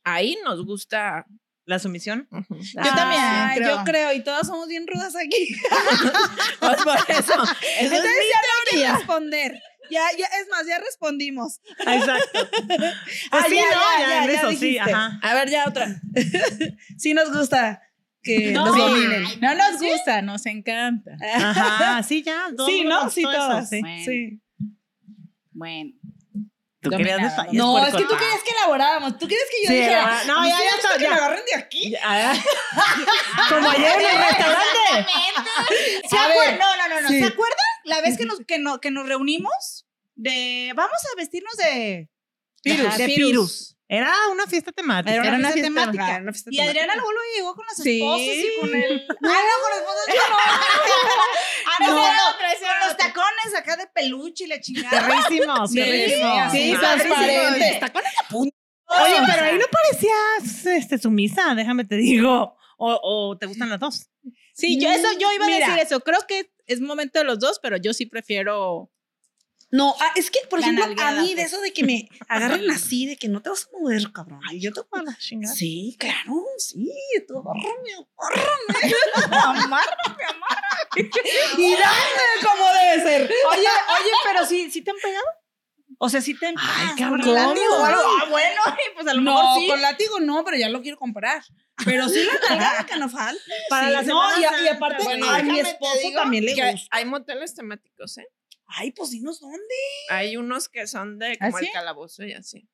ahí nos gusta. ¿La sumisión? Yo también, Ay, creo. Yo creo, y todas somos bien rudas aquí. Pues por eso. Eso es Entonces mi ya no hay que responder. Ya, ya, es más, ya respondimos. Exacto. Pues Ah, sí, ya, no, ya, ya, ya, en ya eso, sí, ajá. A ver, ya otra. sí nos gusta que No, nos sí. dominen. No nos gusta, nos encanta. Ajá, sí, ya. Sí, ¿no? Sí, todas. sí. Bueno. Sí. Bueno. Tú querías. No, es que tú querías que elaboráramos. ¿Tú quieres que yo Sí, dijera? no, "A mí ya, ya está, que ya. me agarren de aquí? Ya. Como ayer en el restaurante. ¿Se acuerdan? No, no, no, no. sí. ¿Se acuerdan la vez que nos, que, no- que nos reunimos? De vamos a vestirnos de Virus. De Virus. virus. Era una fiesta temática. Era una, Era una fiesta fiesta temática. una fiesta Y. Adriana luego luego llegó con las Sí. esposas y con el. Ah, no, con las esposas no. Ah, no, No, con los tacones acá de peluche y la chingada. Perrísimos, Sí, perrísimos. sí, transparente. sí. Está con esa punta. Oye, pero ahí no parecías este, sumisa, déjame te digo. O, o te gustan las dos. Sí, yo eso yo iba Mira. a decir eso. Creo que es momento de los dos, pero yo sí prefiero. No, ah, es que, por ejemplo, a mí de pues. eso de que me agarren así, de que no te vas a mover, cabrón. Ay, yo te voy a la chingada. Sí, claro, sí. Tú agárrame, agárrame. Amárrame, amárrame. Y dame como debe ser. Oye, oye, pero sí, ¿sí te han pegado? O sea, sí te Ay, Ah, cabrón. Con látigo o algo. Ah, bueno, pues a lo No, mejor sí. con látigo no, pero ya lo quiero comprar. Pero sí la nalgada que no falta. Para Sí, la no, y, aparte, bueno, a mi esposo digo también le gusta. Hay moteles temáticos, ¿eh? Ay, pues dinos dónde. Hay unos que son de como ¿Ah, sí? el calabozo y así.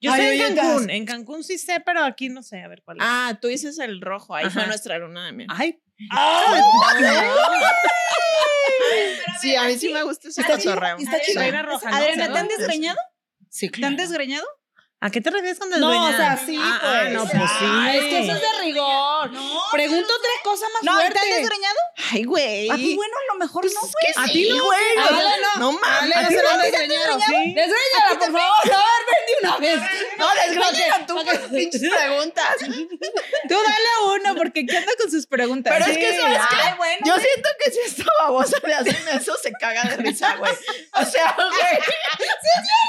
Yo Ay, sé en. Cancún. En Cancún sí sé, pero aquí no sé. A ver cuál es. Ah, tú dices el rojo. Ahí fue nuestra luna de miel. Ay, Sí, a mí sí me gusta ese cotorreo. está chido. Adriana, ¿te han desgreñado? Sí, ¿Te han desgreñado? ¿A qué te refieres con No, desgreñar? o sea, sí, Ah, ah, pues. no, pues sí. Ah, es que eso es de rigor. No. Pregunta otra cosa más No, ¿te fuerte. han desgreñado? Ay, güey. Ah, pues bueno, a lo mejor no, Pues güey. es que A sí, ti no, güey. Ale, no. No mames. No se la ande enseñando. Sí. Desgreñala, por favor. A ver, ven de una vez. No, desgracia tú con pinches preguntas. Tú dale uno, porque ¿qué anda con sus preguntas? Pero es que, ¿sabes qué? Ay, bueno. Yo siento que si esta babosa le hacen eso, se caga de risa, güey. O sea, güey.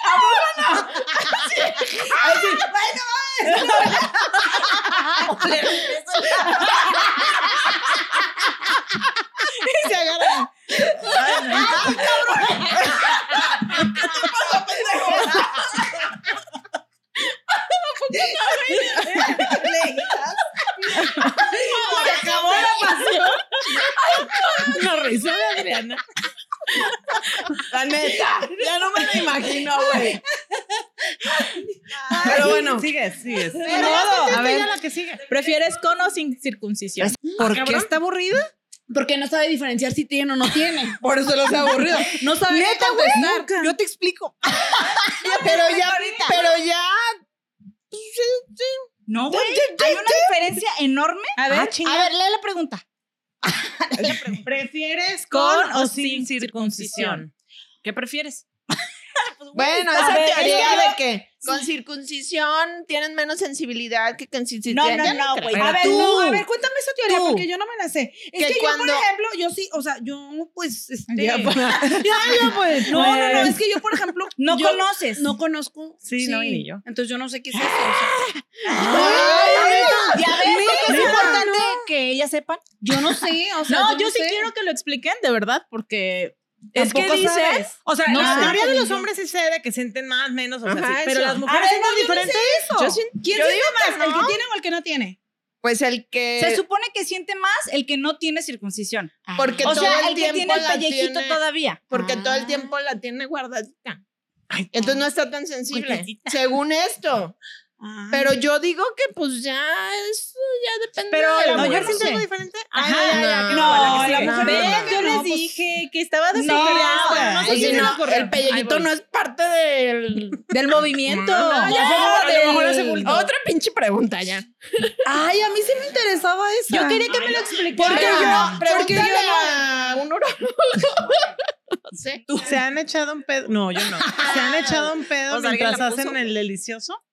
¿A poco no? Así, así, se agarra. se acabó la pasión. La risa de Adriana. La neta. Ya no me lo imagino, güey. Pero bueno. Sigues, sigues. modo. A A ver, ver. la que sigue. ¿Prefieres con o sin circuncisión? ¿Por qué está aburrida? Porque no sabe diferenciar si tiene o no tiene. Por eso lo hace aburrido. No sabe Neta, contestar. Yo te explico. Pero ya, pero ya. No, güey. Hay una diferencia enorme. A ver, Ah, A ver, lee la pregunta. ¿Prefieres ¿Con con, o sin circuncisión? ¿Qué prefieres? Bueno, A esa ver, teoría es que de que con circuncisión tienen menos sensibilidad que con circuncisión. No, no, no, güey. A ver, Tú. no, a ver, cuéntame esa teoría Tú. porque yo no me la sé. Es Que que, yo, por ejemplo, yo sí, o sea, yo pues, este... Ya, pues. pues. No, no, no, es que yo, por ejemplo... No yo conoces. No conozco. Sí, no, y ni yo. Entonces yo no sé qué es eso. sea, Ya ves, porque es importante que ellas sepan. yo no sé, o sea... No, yo sí quiero que lo expliquen, de verdad, porque Es que dices- sabes. O sea, No la sé. mayoría de los hombres sí sé de que sienten más, menos, o sea, Ajá, sí, pero eso. las mujeres A ver, sienten no, yo no sé diferente. eso. Yo ¿Quién yo siente más? ¿El que tiene o el que no tiene? Pues el que. Se supone que siente más el que no tiene circuncisión. Porque o todo sea, el, el que tiempo tiene el la pellejito tiene- todavía. Porque todo el Ah. tiempo la tiene guardadita. Ay, Entonces no está tan sensible. Según esto. Ah. Pero yo digo que pues ya eso ya depende Pero de la la mujer. mujer siente algo diferente. Ajá. Ah, ya, ya, No, no, la mujer No, no, no, yo no, les pues- dije que estaba de No, no sé si no, el voy. no es parte del. Del movimiento. No, no, ya no, a lo mejor. Otra pinche pregunta ya. Ay, a mí sí me interesaba eso. Yo quería que me lo explicara. Porque yo, porque yo no- a un urólogo. no sé. ¿Se han echado un pedo? No, yo no. ¿Se han echado un pedo O sea, ¿alguien mientras hacen el delicioso?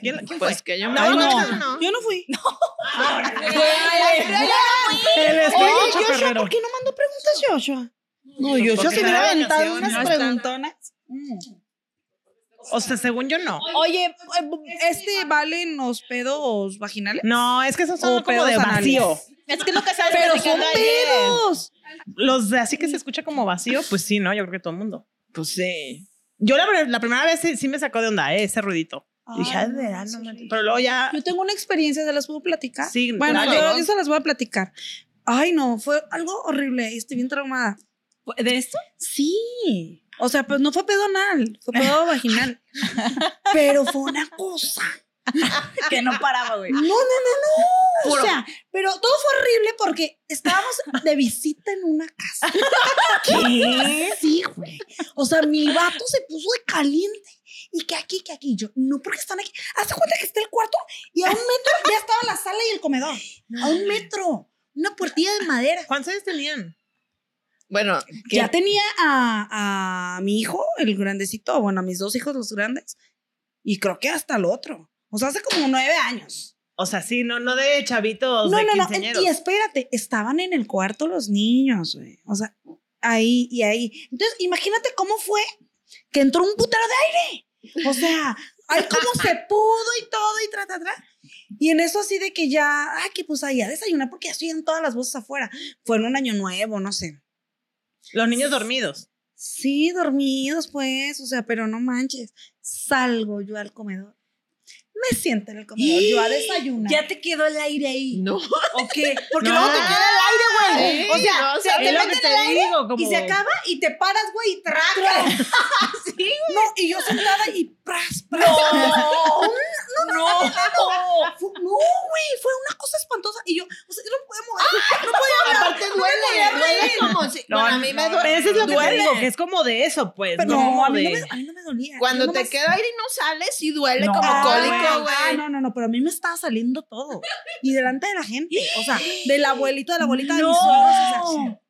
¿Quién, quién Pues fue? que yo No, Ay, no, no, no. Yo no fui. El Oye, Joshua. ¿por qué no mandó preguntas, Joshua? No, Joshua se de aventado unas no preguntonas. O sea, según yo no. Oye, eh, ¿este valen los pedos vaginales? No, es que esos son O como de anales. vacío. Es que es lo que sabes Pero son pedos. Los de así que se escucha como vacío, pues sí, ¿no? Yo creo que todo el mundo. Pues sí. Yo la, la primera vez sí, sí me sacó de onda, eh, ese ruidito. Dije, Ay, ay, no, no manches. Pero luego ya. Yo tengo una experiencia, ¿se las puedo platicar? Sí, Bueno, claro. yo, yo se las voy a platicar. Ay, no, fue algo horrible. Estoy bien traumada. ¿De esto? Sí. O sea, pues no fue pedo anal, fue pedo vaginal. Pero fue una cosa. Que no paraba, güey. No, no, no, no. O sea, pero todo fue horrible porque estábamos de visita en una casa. ¿Qué? Sí, güey. O sea, mi vato se puso de caliente. Y que aquí, que aquí. Yo, no, porque están aquí. Hazte cuenta que está el cuarto y a un metro ya estaba la sala y el comedor. A un metro. Una puertilla de madera. ¿Cuántos años tenían? Bueno, Ya tenía a, a mi hijo, el grandecito, bueno, a mis dos hijos, los grandes. Y creo que hasta el otro. O sea, hace como nueve años. O sea, sí, no, no de chavitos, No, de no, no. Y espérate, estaban en el cuarto los niños, güey. O sea, ahí y ahí. Entonces, imagínate cómo fue que entró un putero de aire. O sea, ay, cómo se pudo y todo y tra, tra, tra. Y en eso así de que ya, ay, que pues ahí a desayunar porque ya estoy en todas las voces afuera. Fue en un año nuevo, no sé. Los niños dormidos. Sí, dormidos, pues, o sea, pero no manches. Salgo yo al comedor. Me siento en el comedor, yo a desayunar. Ya te quedó el aire ahí. no. ¿O qué? Porque No. luego te queda el aire, güey. Sí, o sea, no, se o sea, te es lo mete que el te aire digo, como... y se acaba y te paras, güey, y tragas. sí, No, y yo sentada y pras, pras. No, no, no, no. No, güey, fue una cosa espantosa. Y yo, o sea, yo no podía mover, no podía hablar. Aparte duele, duele como si. No, bueno, a mí me no, duele. Eso es lo que digo, que es como de eso, pues. Pero no, no, no a mí no me dolía. Cuando te queda aire y no sales, sí duele No, como cólico, güey. ah, no, no, no, pero a mí me estaba saliendo todo. Y delante de la gente. O sea, del abuelito, de la abuelita de mis suegros. o sea,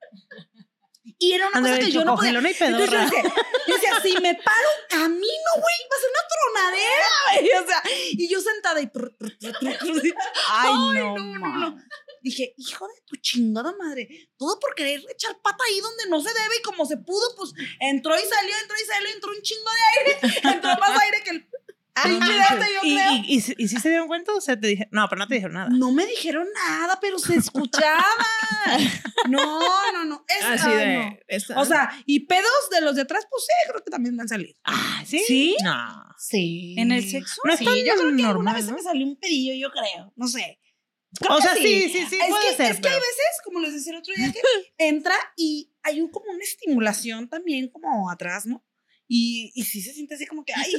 y era una cosa que yo no podía. y Entonces yo decía, yo decía, si me paro camino, güey, va a ser una tronadera, güey. O sea, y yo sentada y. Ay, no, no, no. Dije, hijo de tu chingada madre, todo por querer echar pata ahí donde no se debe y como se pudo, pues entró y salió, entró y salió, entró un chingo de aire, entró más aire que el de este, yo ¿Y, creo. y, y, si- y si se dieron cuenta o sea, te dije, no, pero no te dijeron nada. No me dijeron nada, pero se escuchaba. No, no, no. Es, Así ay, de. no. O sea, y pedos de los de atrás, pues sí, creo que también me han salido. Ah, ¿sí? ¿Sí? No. Sí. ¿En el sexo? No Sí, yo creo que alguna normal, vez se ¿no? me salió un pedillo, yo creo. No sé. Creo O sea, sí, sí, sí, es puede que, ser. Es que hay veces, como les decía el otro día, que entra y hay un, como una estimulación también como atrás, ¿no? Y, y sí se siente así como que, ay,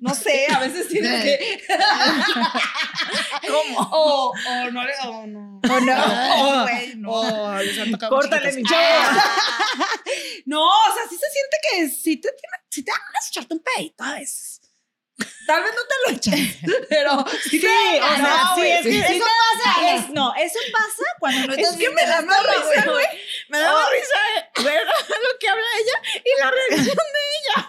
no sé, a veces siento que... ¿Cómo? O, o no, le- o no. O no. O, güey, no. O les han tocado Córtale, mi chavo. No, o sea, sí se siente que sí te, tiene, sí te dan de echarte un pedito a veces. Tal vez no te lo echas, pero sí, Sí, o sea, sí, es que Eso pasa, es, no, eso pasa cuando no estás Es que me da la más risa, güey. Me daba risa ver lo que habla ella y la reacción de ella.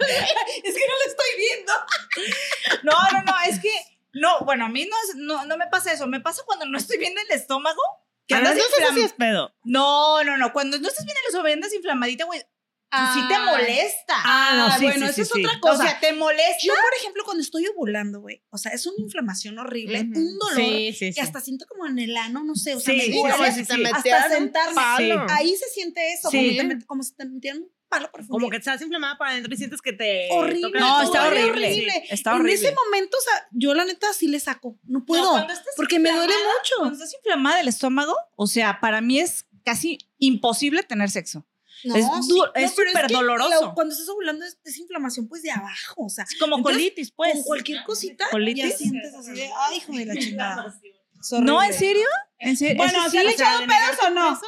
es que no lo estoy viendo. No, no, no, es que, no, bueno, a mí no, no, no me pasa eso. Me pasa cuando no estoy bien del estómago. Que andas es pedo. No, no, no. Cuando no estás bien del estómago, andas inflamadita, güey. Pues sí te Ah. molesta. Ah, no, sí, bueno, sí, eso sí, es sí. otra O cosa. sea, te molesta. yo, por ejemplo, cuando estoy ovulando, güey, o sea, es una inflamación horrible, Ujú. un dolor Sí, sí, que hasta siento como en el ano, no sé, o sea, Sí, me sí, duele si te hasta sentarme. Ahí se siente eso, Sí. como, te met- como si te metieran un palo por Como que estás inflamada para adentro y sientes que te. horrible. No, está horrible. horrible. Está en horrible. ese momento, o sea, yo la neta sí le saco, no puedo, No, porque me duele mucho. Cuando estás inflamada del estómago, o sea, para mí es casi imposible tener sexo. No, Es sí. No, es súper que doloroso. la- cuando estás ovulando es, es inflamación pues de abajo, o sea, Es como Entonces, colitis, pues. con cualquier cosita ¿Colitis? ya sientes así de, ay, hijo de la chingada. Es No. ¿en serio? ¿En serio? Bueno, Eso ¿se han sí? echado pedos o no? no.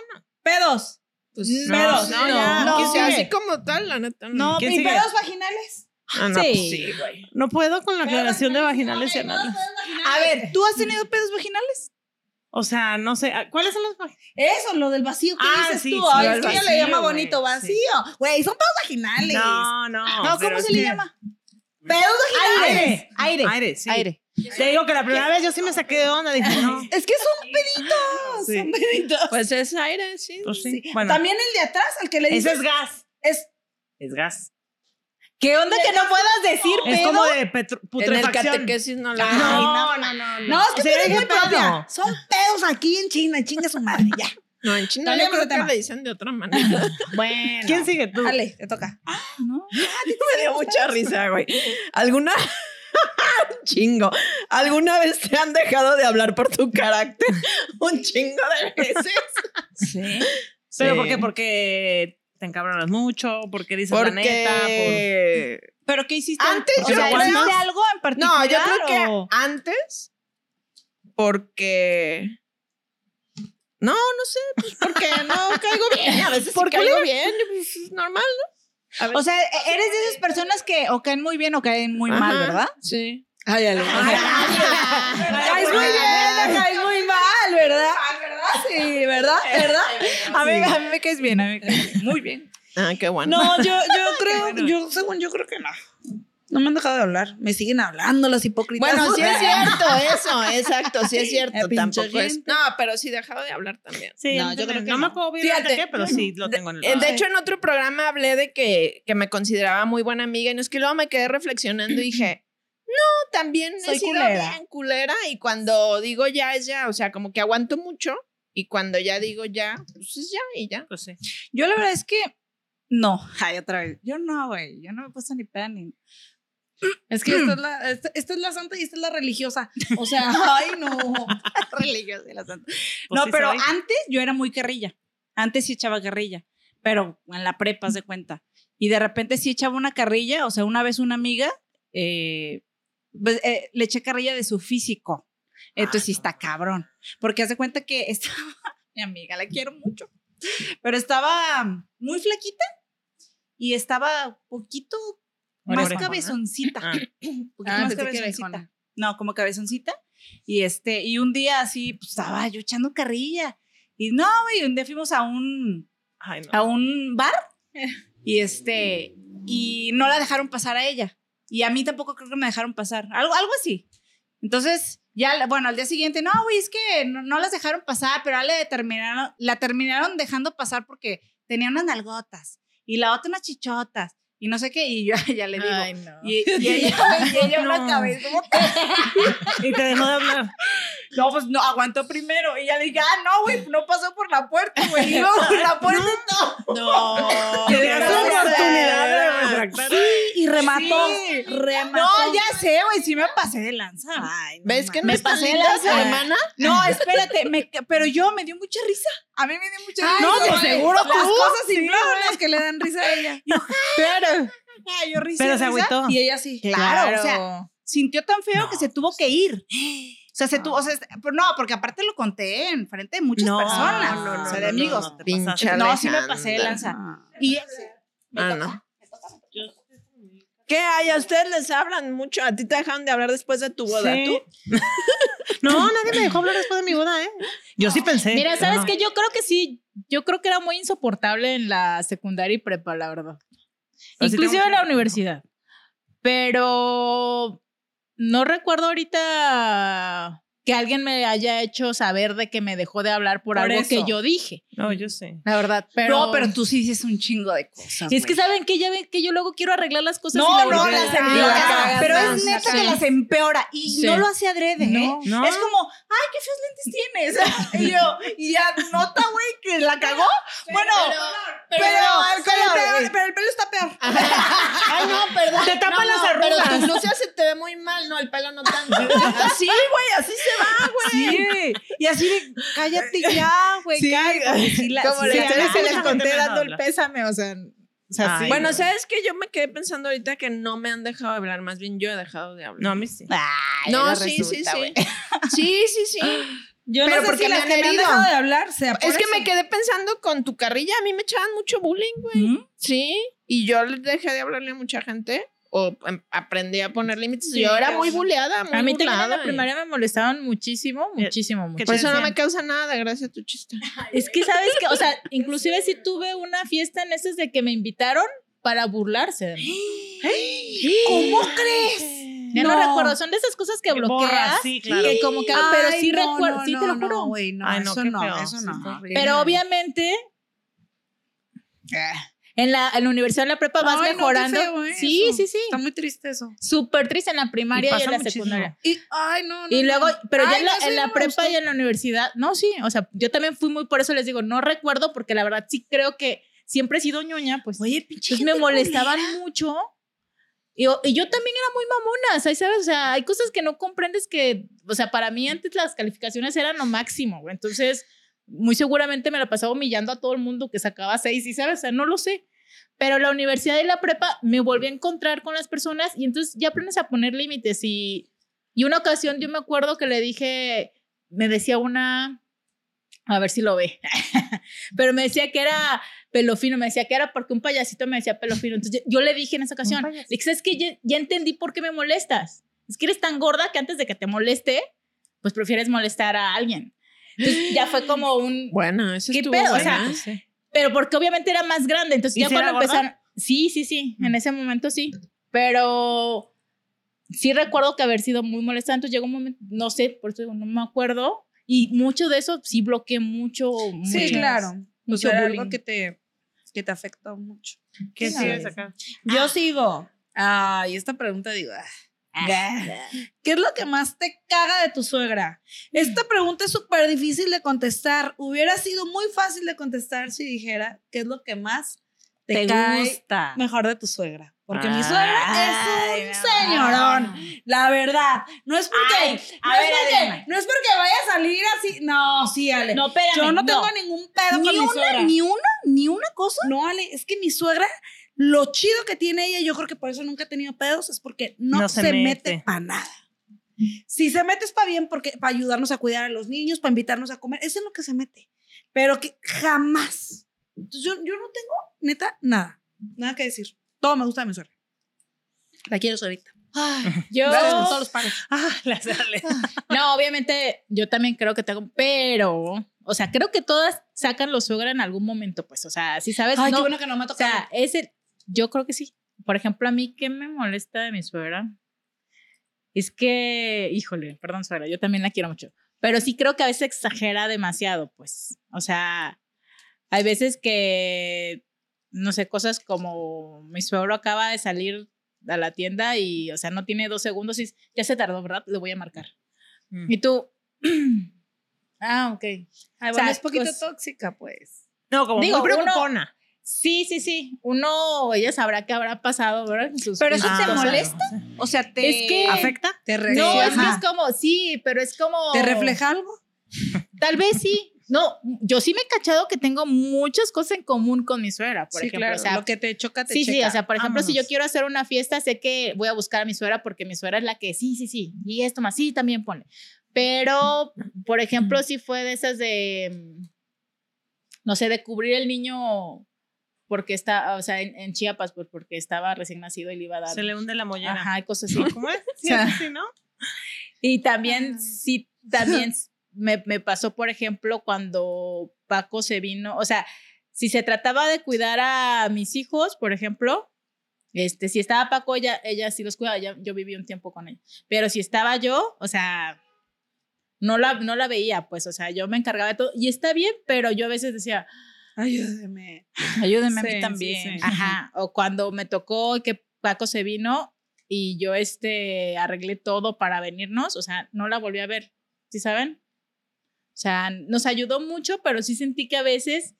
Pedos. Pues, No, no, no, no. ¿Quién así como tal, la neta. No, ¿Quién ¿Y sigue? pedos vaginales? Ah, no, Sí. pues sí, güey. No puedo con la aclaración de vaginales y anales. A ver, ¿tú has tenido pedos vaginales? O sea, no sé. ¿Cuáles son los? Eso, lo del vacío que Ah, dices sí, tú. sí, Ay, es que ella le llama bonito sí. vacío. Güey, son pedos vaginales. No, no. No, ¿cómo se le llama? Pedos vaginales. Aire. Aire. Aire, sí. Aire. Te digo que la primera vez yo sí me saqué de onda. Dije, no. Es que son peditos. Sí. Son peditos. Pues es aire, sí. Pues sí. Sí. Bueno, También el de atrás, al que le ese dices. es gas. es Es gas. ¿Qué onda que no puedas decir Es como de En el putrefacción. catequesis no lo No, no, no, no. No, es que dije muy propia. Son pedos aquí en China, chinga su madre, ya. No, en China yo creo que le dicen de otra manera. Bueno. ¿Quién sigue tú? Dale, te toca. ¿no? Me dio mucha risa, güey. ¿Alguna? chingo. ¿Alguna vez te han dejado de hablar por tu carácter? Un chingo de veces. Sí. ¿Pero Sí. por qué? Porque te encabronas mucho, porque dices la neta, por... Porque... ¿Pero qué hiciste? Antes o yo sea, creo- ¿hiciste algo en particular? No, yo creo que antes, porque... No, no sé, pues porque no caigo bien. A veces sí ¿Por caigo bien, pues es normal, ¿no? O sea, e- eres de esas personas que o caen muy bien o caen muy mal, ¿verdad? Sí. Ay, Ale. Caes muy bien, caes muy mal, ¿verdad? Sí, ¿verdad? ¿Verdad? A mí, a mí me caes bien, a mí me caes bien. Muy bien. Ah, qué bueno. No, yo, yo creo, yo, según yo creo que no. No me han dejado de hablar. Me siguen hablando las hipócritas. Bueno, sí es cierto, eso, exacto, sí es cierto. Tampoco es. No, pero sí dejado de hablar también. Sí, No, yo creo que no. no. me acuerdo bien Fíjate, ahorita qué, pero sí lo tengo en el Eh, De hecho, en otro programa hablé de que, que me consideraba muy buena amiga y no es que luego me quedé reflexionando y dije, no, también Soy he sido culera. bien culera y cuando digo ya es ya, o sea, como que aguanto mucho y cuando ya digo ya, pues es ya y ya. Pues sí. Yo la verdad es que no. Ay, otra vez. Yo no, güey. Yo no me he puesto ni peda ni. Es que esta es, la, esta, esta es la santa y esta es la religiosa. O sea, ay, no. Religiosa y la santa. Pues no, sí pero soy. antes yo era muy guerrilla. Antes sí echaba guerrilla. Pero en la prepa, de cuenta. Y de repente sí echaba una carrilla. O sea, una vez una amiga eh, pues, eh, le eché carrilla de su físico. Entonces sí está cabrón. Porque haz de cuenta que estaba mi amiga, la quiero mucho. pero estaba muy flaquita y estaba poquito más Orejona. cabezoncita. Ah. poquito Ah, más cabezoncita. No, como cabezoncita. Y este, y un día así, pues estaba yo echando carrilla. Y no, güey, un día fuimos a un, Ay, no. a un bar y este, y no la dejaron pasar a ella. Y a mí tampoco creo que me dejaron pasar. Algo, algo así. Entonces, ya, bueno, al día siguiente, no, güey, es que no, no las dejaron pasar, pero le terminaron, la terminaron dejando pasar porque tenía unas nalgotas y la otra unas chichotas y no sé qué. Y yo ya le digo, Ay, no. y, y ella, y ella una No. cabeza, Y te dejó de hablar. no, pues no, aguantó primero. Y ya le dije, ah, no, güey, no pasó por la puerta, güey. Iba por la puerta no. No. Te su puede oportunidad de retractar. Y remató. Sí. Remató. No, ya sé, güey, sí me pasé de lanza. Ay, no ¿Ves que no Me pasé la su semana. hermana? No, espérate, me- pero yo me dio mucha risa. A mí me dio mucha risa. no, pues seguro Las las cosas sí, las que le dan risa a ella. Claro. Ay, yo risa, Pero se agüitó. Y ella sí. Claro, o sea, sintió tan feo que se tuvo que ir. O sea, se tuvo, o sea, no, porque aparte lo conté en frente de muchas No, personas, no, no, o sea, de no, amigos. no. No, sí me pasé de lanza. Y Ah, no. ¿Qué hay? ¿A ustedes les hablan mucho? ¿A ti te dejaron de hablar después de tu boda? Sí. ¿Tú? No, nadie me dejó hablar después de mi boda, ¿eh? Yo sí pensé. Mira, ¿sabes no. qué? Yo creo que sí. Yo creo que era muy insoportable en la secundaria y prepa, la verdad. Pero sí Inclusive tengo en la universidad. Pero no recuerdo ahorita que alguien me haya hecho saber de que me dejó de hablar por, Por algo que yo dije. No, yo sé. La verdad, pero... no, pero tú sí dices un chingo de cosas. Es que saben que ya ven que yo luego quiero arreglar las cosas. y No, la no, las y la empeora. Pero es neta Sí. que las empeora. Y Sí. no lo hace adrede, ¿eh? No. No. Es como, ay, qué feos lentes tienes. y yo, y ya nota, güey, que la cagó. bueno, pero, el pelo, güey. pero el pelo está peor. Ay, no, perdón. Te tapan No, las no, arrugas. Pero tu blusa se te ve muy mal, no, el pelo no tanto. Así, güey, así se va, güey. Y así de, cállate ya, güey, Sí, cállate. Sí, la- Como sí la historia que les conté me dando el pésame, o sea, o sea, Ay, sí. Bueno, no. ¿sabes qué? Yo me quedé pensando ahorita que no me han dejado hablar, más bien yo he dejado de hablar. No, a mí sí. Ay, no, sí, sí, resulta, sí. Sí, sí, sí. Yo Pero no sé porque si me las han que me han dejado de hablar sea por Es que eso. me quedé pensando con tu carrilla, a mí me echaban mucho bullying, güey. ¿Mm? Sí, y yo dejé de hablarle a mucha gente o em, aprendí a poner límites. Sí, yo era muy buleada, muy A mí también en burlada, la primaria me molestaban muchísimo, muchísimo, muchísimo. Por eso no me causa nada de gracia tu chiste. Es que, ¿sabes que O sea, inclusive sí tuve una fiesta en esas de que me invitaron para burlarse de mí. ¿Cómo crees? Ya no. No. recuerdo, son de esas cosas que Borra, bloqueas. sí, claro. Que como que, pero sí no, recuerdo, no, sí te no, lo juro. No, güey, no, Ay, no, eso no, eso no. pero obviamente en la, en la universidad, en la prepa vas Ay, no, qué mejorando. feo, ¿eh? sí, Eso. sí, sí. Está muy triste eso. Súper triste en la primaria y, en la muchísimo. secundaria. Y, ay, no, no. Y luego, pero ya en la, en la prepa gustó. y en la universidad, no, sí, o sea, yo también fui muy, por eso les digo, no recuerdo, porque la verdad sí creo que siempre he sido ñoña, pues, Oye, pinche. pues me molestaban mucho. Y, yo- y yo también era muy mamona, ¿sabes? ¿sabes? O sea, hay cosas que no comprendes que, o sea, para mí antes las calificaciones eran lo máximo, güey. Entonces, muy seguramente me la pasaba humillando a todo el mundo que sacaba seis y, ¿sabes? O sea, no lo sé. Pero la universidad y la prepa me volví a encontrar con las personas y entonces ya aprendes a poner límites. Y, y una ocasión yo me acuerdo que le dije, me decía una, a ver si lo ve, pero me decía que era pelo fino, me decía que era porque un payasito me decía pelo fino. Entonces yo, yo le dije en esa ocasión, le dije, ¿sabes qué? Ya, ya entendí por qué me molestas. Es que eres tan gorda que antes de que te moleste, pues prefieres molestar a alguien. Entonces ya fue como un... Bueno, eso ¿Qué pedo? O buena. sea, Pero porque obviamente era más grande. Entonces ¿Y ya si cuando gorda? empezaron... Sí, sí, sí. En ese momento sí. Pero sí recuerdo que haber sido muy molesta. Entonces llegó un momento, no sé, por eso digo, no me acuerdo. Y mucho de eso sí bloqueé mucho. Sí, muchas- claro. O mucho sea, era bullying. algo que te, que te afectó mucho. ¿Qué Sí, sigues sí. acá? Yo sigo. Ay, esta pregunta digo. ah, ¿Qué es lo que más te caga de tu suegra? Esta pregunta es súper difícil de contestar. Hubiera sido muy fácil de contestar si dijera qué es lo que más te, Te cae gusta. mejor de tu suegra. Porque mi Ay, suegra es un señorón. La verdad. No es porque. Ay, a no, es ver, porque Adriana. no es porque vaya a salir así. No, sí, Ale. No, espérame. Yo no tengo ningún pedo Ni con mi una, suegra. ni una, ni una cosa. No, Ale, es que mi suegra, lo chido que tiene ella, yo creo que por eso nunca ha tenido pedos, es porque no, No se, se mete, mete. para nada. Si se mete es para bien, porque para ayudarnos a cuidar a los niños, para invitarnos a comer, eso es lo que se mete. pero que jamás. Entonces, yo, yo no tengo, neta, nada. Nada que decir. Todo me gusta de mi suegra. La quiero ahorita. Yo, Gracias con todos los pares. Ah, las dale. no, obviamente, yo también creo que tengo, pero, o sea, creo que todas sacan los suegra en algún momento, pues, o sea, si sabes, Ay, no, qué bueno que no me ha o tocado. sea, ese, yo creo que sí. Por ejemplo, a mí, ¿qué me molesta de mi suegra? Es que, híjole, perdón, suegra, yo también la quiero mucho, pero sí creo que a veces exagera demasiado, pues, o sea, hay veces que, no sé, cosas como mi suegro acaba de salir a la tienda y, o sea, no tiene dos segundos y ya se tardó, ¿verdad? Le voy a marcar. Mm. Y tú, ah, ok. Ay, o bueno, sea, es poquito pues- tóxica, pues. No, como Digo, muy uno- preocupona. Sí, sí, sí. Uno, ella sabrá qué habrá pasado, ¿verdad? En sus- Pero eso te cosas. molesta. O sea, te Es que- ¿Afecta? ¿Te No, es que es como, sí, pero es como. ¿Te refleja algo? Tal vez sí. No, yo sí me he cachado que tengo muchas cosas en común con mi suegra, por sí, ejemplo. claro. O sea, lo que te choca, te sí, sí, o sea, por ejemplo, si yo quiero hacer una fiesta, sé que voy a buscar a mi suegra porque mi suegra es la que sí, sí, sí, y esto más, sí, también pone. Pero, por ejemplo, sí fue de esas de, mm, no sé, de cubrir el niño porque está, o sea, en, en Chiapas, pues porque estaba recién nacido y le iba a dar. Se le hunde la mollera. Ajá, y cosas así. ¿Cómo es? Sí, sea, es así, ¿no? Y también, Ah. sí, también me, me pasó, por ejemplo, cuando Paco se vino, o sea, si se trataba de cuidar a mis hijos, por ejemplo, este, si estaba Paco, ella, ella sí los cuidaba, ya- yo viví un tiempo con ella. Pero si estaba yo, o sea, no la, no la veía, pues, o sea, yo me encargaba de todo. Y está bien, pero yo a veces decía, Ayúdeme. ayúdeme a Sí, mí sí, también. sí. Ajá, o cuando me tocó que Paco se vino y yo este arreglé todo para venirnos, o sea, no la volví a ver, ¿sí saben? O sea, nos ayudó mucho, pero sí sentí que a veces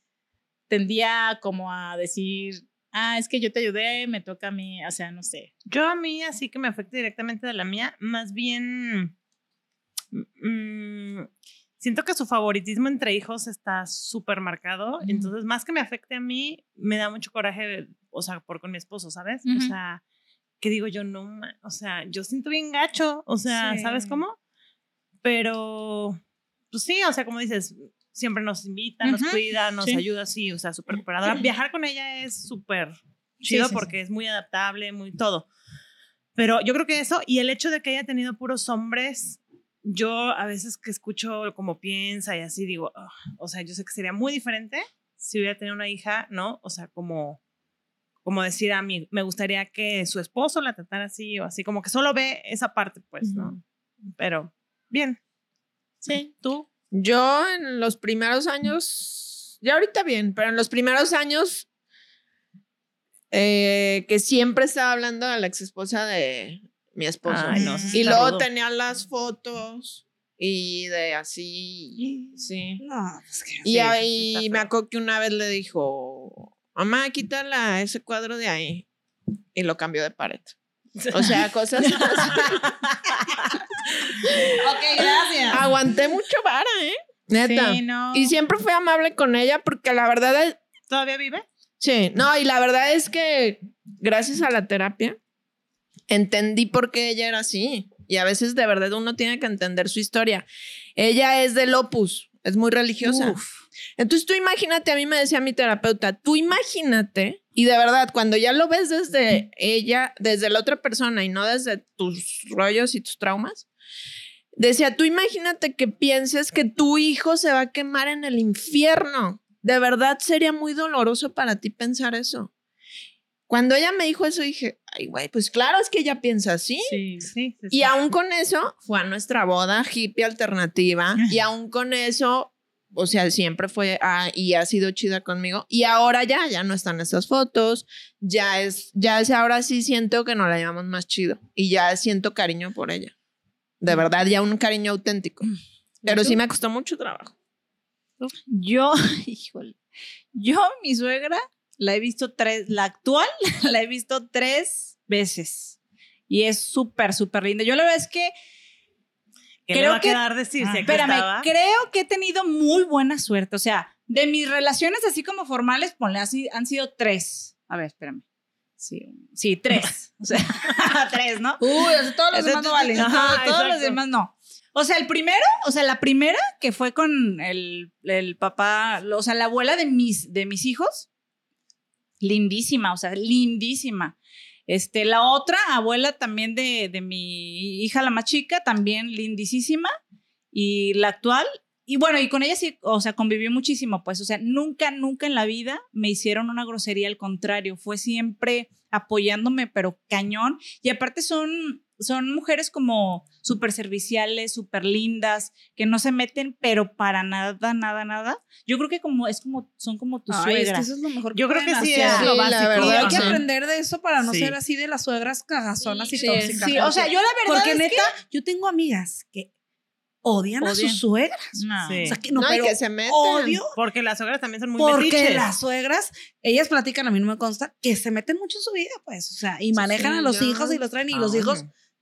tendía como a decir, ah, es que yo te ayudé, me toca a mí, o sea, no sé. Yo a mí, así que me afecta directamente de la mía, más bien mm, siento que su favoritismo entre hijos está súper marcado. Entonces, más que me afecte a mí, me da mucho coraje, o sea, por con mi esposo, ¿sabes? O Ujú. sea, que digo yo, no, o sea, yo siento bien gacho, o sea, ¿sabes cómo? Pero, pues sí, o sea, como dices, siempre nos invita, nos cuida, nos sí. ayuda, sí, o sea, súper cooperadora. Viajar con ella es súper chido sí. porque es muy adaptable, muy todo. Pero yo creo que eso y el hecho de que haya tenido puros hombres, yo a veces que escucho como piensa y así digo, "Ah", o sea, yo sé que sería muy diferente si hubiera tenido una hija, ¿no? O sea, como como decir a mí, me gustaría que su esposo la tratara así o así, como que solo ve esa parte, pues, ¿no? Pero bien, Sí. tú. Yo en los primeros años, ya ahorita bien, pero en los primeros años eh, que siempre estaba hablando de la ex esposa de mi esposo. Ay, no, y luego rudo. tenía las fotos y de así, sí. No, pues que. Y Sí, ahí me acuerdo que una vez le dijo, mamá, quítala ese cuadro de ahí. Y lo cambió de pared. O sea, cosas así. Ok, gracias. Aguanté mucho vara, ¿eh? Neta. Sí, no. Y siempre fui amable con ella porque la verdad es, ¿Todavía vive? sí, no, y la verdad es que gracias a la terapia entendí por qué ella era así. Y a veces de verdad uno tiene que entender su historia. Ella es del opus, es muy religiosa. Entonces tú imagínate, a mí me decía mi terapeuta, tú imagínate, y de verdad, cuando ya lo ves desde ella, desde la otra persona y no desde tus rollos y tus traumas, decía, tú imagínate que pienses que tu hijo se va a quemar en el infierno. De verdad sería muy doloroso para ti pensar eso. Cuando ella me dijo eso, dije, ay, güey, pues claro, es que ella piensa así. Sí, sí. sí, Y aún con eso, fue a nuestra boda hippie alternativa. y aún con eso, o sea, siempre fue ah, y ha sido chida conmigo. Y ahora ya, ya no están esas fotos. Ya es, ya es, ahora sí siento que nos la llevamos más chido. Y ya siento cariño por ella. De verdad, ya un cariño auténtico. Pero sí me costó mucho trabajo. Yo, híjole, yo, mi suegra, la he visto tres, la actual, la he visto tres veces. Y es súper, súper linda. Yo la verdad es que, ¿Qué le creo va a que- quedar decir? Ah, espérame, estaba? creo que he tenido muy buena suerte. O sea, de mis relaciones así como formales, ponle así, han sido tres. A ver, espérame. Sí, sí, tres. O sea, tres, ¿no? Uy, o sea, todos los demás no valen. Ajá, Todos, los demás no. O sea, el primero, o sea, la primera que fue con el, el papá, o sea, la abuela de mis, de mis hijos, lindísima, o sea, lindísima. Este, la otra abuela también de, de mi hija, la más chica, también lindísima. Y la actual, y bueno, y con ella sí, o sea, conviví muchísimo, pues, o sea, nunca, nunca en la vida me hicieron una grosería, al contrario, fue siempre apoyándome, pero cañón. Y aparte son, son mujeres como súper serviciales, súper lindas, que no se meten, pero para nada, nada, nada. Yo creo que como, es como, son como tus Ay, es que suegras. eso es lo mejor Yo creo que sí hacer. es Sí, lo la básico. verdad, Y hay que aprender de eso para no Sí. ser así de las suegras cagazonas y Sí, tóxicas. Sí, o sea, yo la verdad Porque es neta, yo tengo amigas que odian, a Odian. sus suegras. No. Sí. O sea, que no, No, y pero que se meten. odio Porque las suegras también son muy porque metiches. las suegras, ellas platican, a mí no me consta, que se meten mucho en su vida, pues, o sea, y manejan sí, a los ya. hijos y los traen y Ah, los bueno.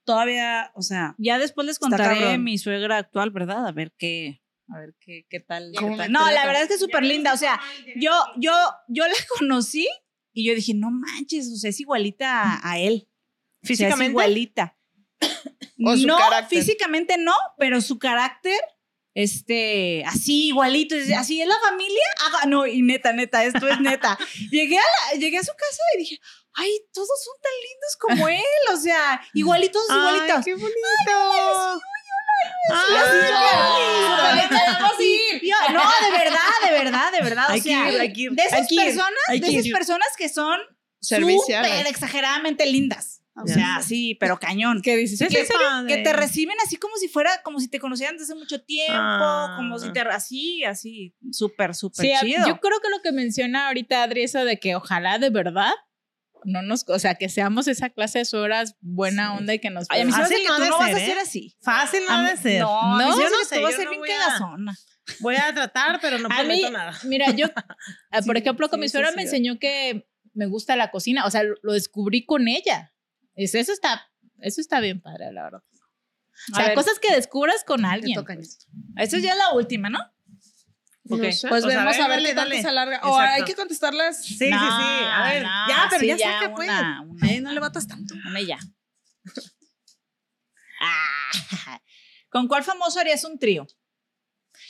Todavía, o sea, Ya después les contaré mi suegra actual, ¿verdad? A ver qué, a ver qué, qué tal. ¿Cómo qué tal. me No, la verdad es que es súper linda. O sea, yo, yo, yo la conocí y yo dije, no manches, o sea, es igualita a, a él. O sea, es Físicamente. igualita. O su no, carácter. físicamente no, pero su carácter, este, así igualito, así es la familia. Ah, no, y neta, neta, esto es neta. llegué, a la, llegué a su casa y dije, ay, todos son tan lindos como él, o sea, igualitos, igualitos. Ay, qué bonito. Yo- no, de verdad, de verdad, de verdad. O sea, de esas personas, de esas personas que son súper exageradamente lindas. O sea, sí, pero cañón. ¿Qué dices? Sí, que, sí, que te reciben así como si fuera, como si te conocieran desde mucho tiempo, Ah. como si te, así, así, súper, súper Sí, a- chido. yo creo que lo que menciona ahorita Adri, eso de que ojalá de verdad no nos, o sea, que seamos esa clase de suegras buena onda y que nos Ay, a mí se me hace Fácil que no tú no vas a ser, ser ¿eh? así. Fácil no A mí- de ser. No, a No, yo hace no sé, tú vas a ser no bien voy a- quedazona. Voy a tratar, pero no A mí, prometo nada. mira, yo, ah, por Sí, ejemplo, con sí, mi suegra sí. me enseñó que me gusta la cocina, o sea, lo, lo descubrí con ella. Es- eso está, eso está bien padre, la verdad. O sea, ver, cosas que descubras con alguien. pues. Esta ya es la última, ¿no? Ok. No sé. Pues O sea, vemos a ver dale, qué tanto se alarga. O hay que contestarlas. Sí, sí, sí. A ver, No, ya, pero sí, ya, saca, pues. Una, una, Ay, no le batas tanto. una ya. Ah, ¿Con cuál famoso harías un trío?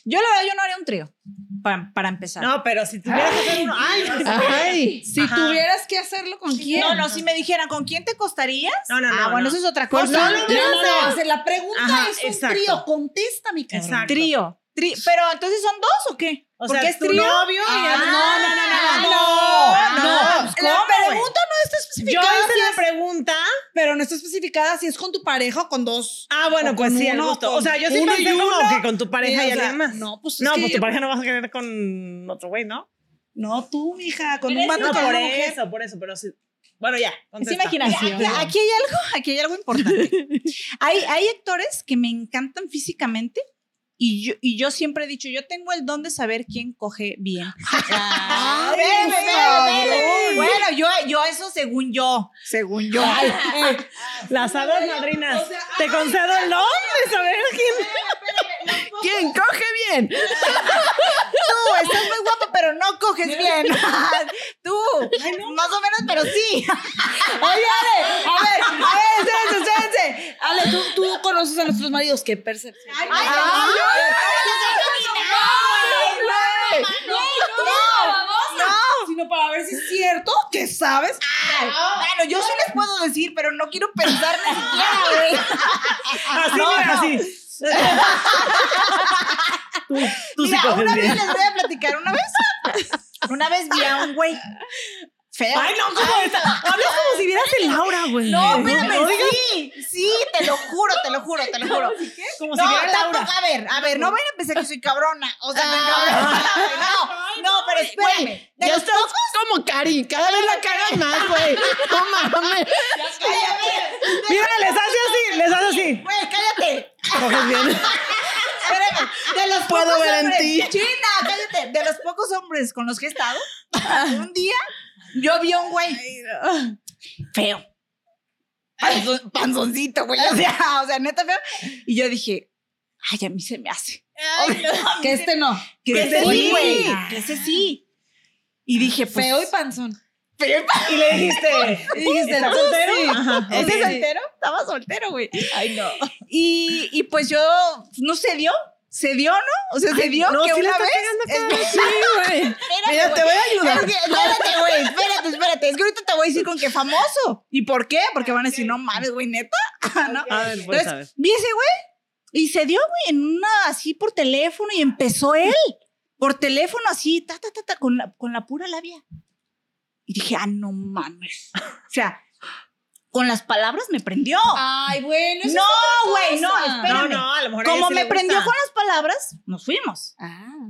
Yo, la verdad, yo no haría un trío. Para, para empezar. No, pero si tuvieras que hacer uno. Ay, Ay. Si Ajá. tuvieras que hacerlo con quién. No, no, si me dijeran, ¿con quién te costarías? No, no, Ah, no, bueno, no. eso es otra Pues cosa. no, no, no, no, o sea, La pregunta Ajá, es un exacto. trío. Contesta, mi cabrón. Exacto. Trío. Tri- pero entonces son dos o qué? O ¿Por sea, qué es tu trío? novio y Ah, el- no, no, no, no, no, no, no. pues, La pregunta no está Yo especificada, hice si la es- pregunta. pero no está especificada si es con tu pareja o con dos. Ah, bueno, pues con sí, al uno, gusto. O sea, yo sí uno pensé y como uno. que con tu pareja y o sea, alguien más. No, pues es No, pues tu pareja no vas a querer con otro güey, ¿no? No, tú, mija, con un es vato No, con por una mujer. eso, por eso, pero sí. Bueno, ya. Es contesta. imaginación. Aquí, aquí hay algo, aquí hay algo importante. hay, hay actores que me encantan físicamente y yo, y yo siempre he dicho, yo tengo el don de saber quién coge bien. Ay, Veme, veme, veme. cabrón. Bueno, yo, yo eso según yo, según yo. Las hadas madrinas. Te concedo el don de saber quién. ¿Quién coge bien? Tú estás muy guapo, pero no coges bien. Tú, más o menos, pero sí. Oye, Ale, a ver, a ver, tú, tú conoces a nuestros maridos, qué percepción. Ay, ay, Sino para ver si es cierto que sabes. Bueno, yo sí les puedo decir, pero no quiero pensar ni siquiera. Así, No, no. así. tú, tú sí Mira, coges una vez bien. les voy a platicar una vez. Una vez vi a un güey feo. Ay, no, ¿cómo está? Hablas como si vieras el Laura, güey. No, espérame, No sí, sí, te lo juro, te lo juro, te lo juro. como si No, a ver, a ver, no vayan a pensar que soy cabrona. O sea, que cabrona, no, no, pero espérame. Ya estás como Cari, cada vez la cagas más, güey. No mames. Mira, les hace así, les hace así. güey, cállate. Coges bien. Espérame, de los Puedo pocos ver en hombres, ti. China, cállate. De los pocos hombres con los que he estado, un día yo vi a un güey feo. Panzon- panzoncito, güey. O sea, o sea, neta feo. Y yo dije, ay, a mí se me hace. Que este no. Que Que ese sí. sí, güey. Que ese sí. Y dije, pues, Feo y panzón. Y le dijiste, Y dijiste, ¿estás "Tú soltero? sí". Ajá, ¿Ese soltero? Estaba soltero, güey. Ay, no. Y, y pues yo, no se dio. Se dio, ¿no? O sea, se dio no, que sí una vez. que- Sí, güey. Espérate, Mira, te voy a ayudar. Es que, espérate, güey, espérate, espérate. Es que ahorita te voy a decir con qué famoso. ¿Y por qué? Porque van a decir, no mames, güey, neta. ¿No? A ver, pues, a ver. Entonces, vi ese güey y se dio, güey, en una así por teléfono y empezó él. Por teléfono así, ta, ta, ta, ta, con la, con la pura labia. Y dije, ah, no mames. O sea, con las palabras me prendió. Ay, bueno. eso no, es otra güey, no, espérame. No, no, a lo mejor Como sí me le prendió con las palabras, nos fuimos. Ah.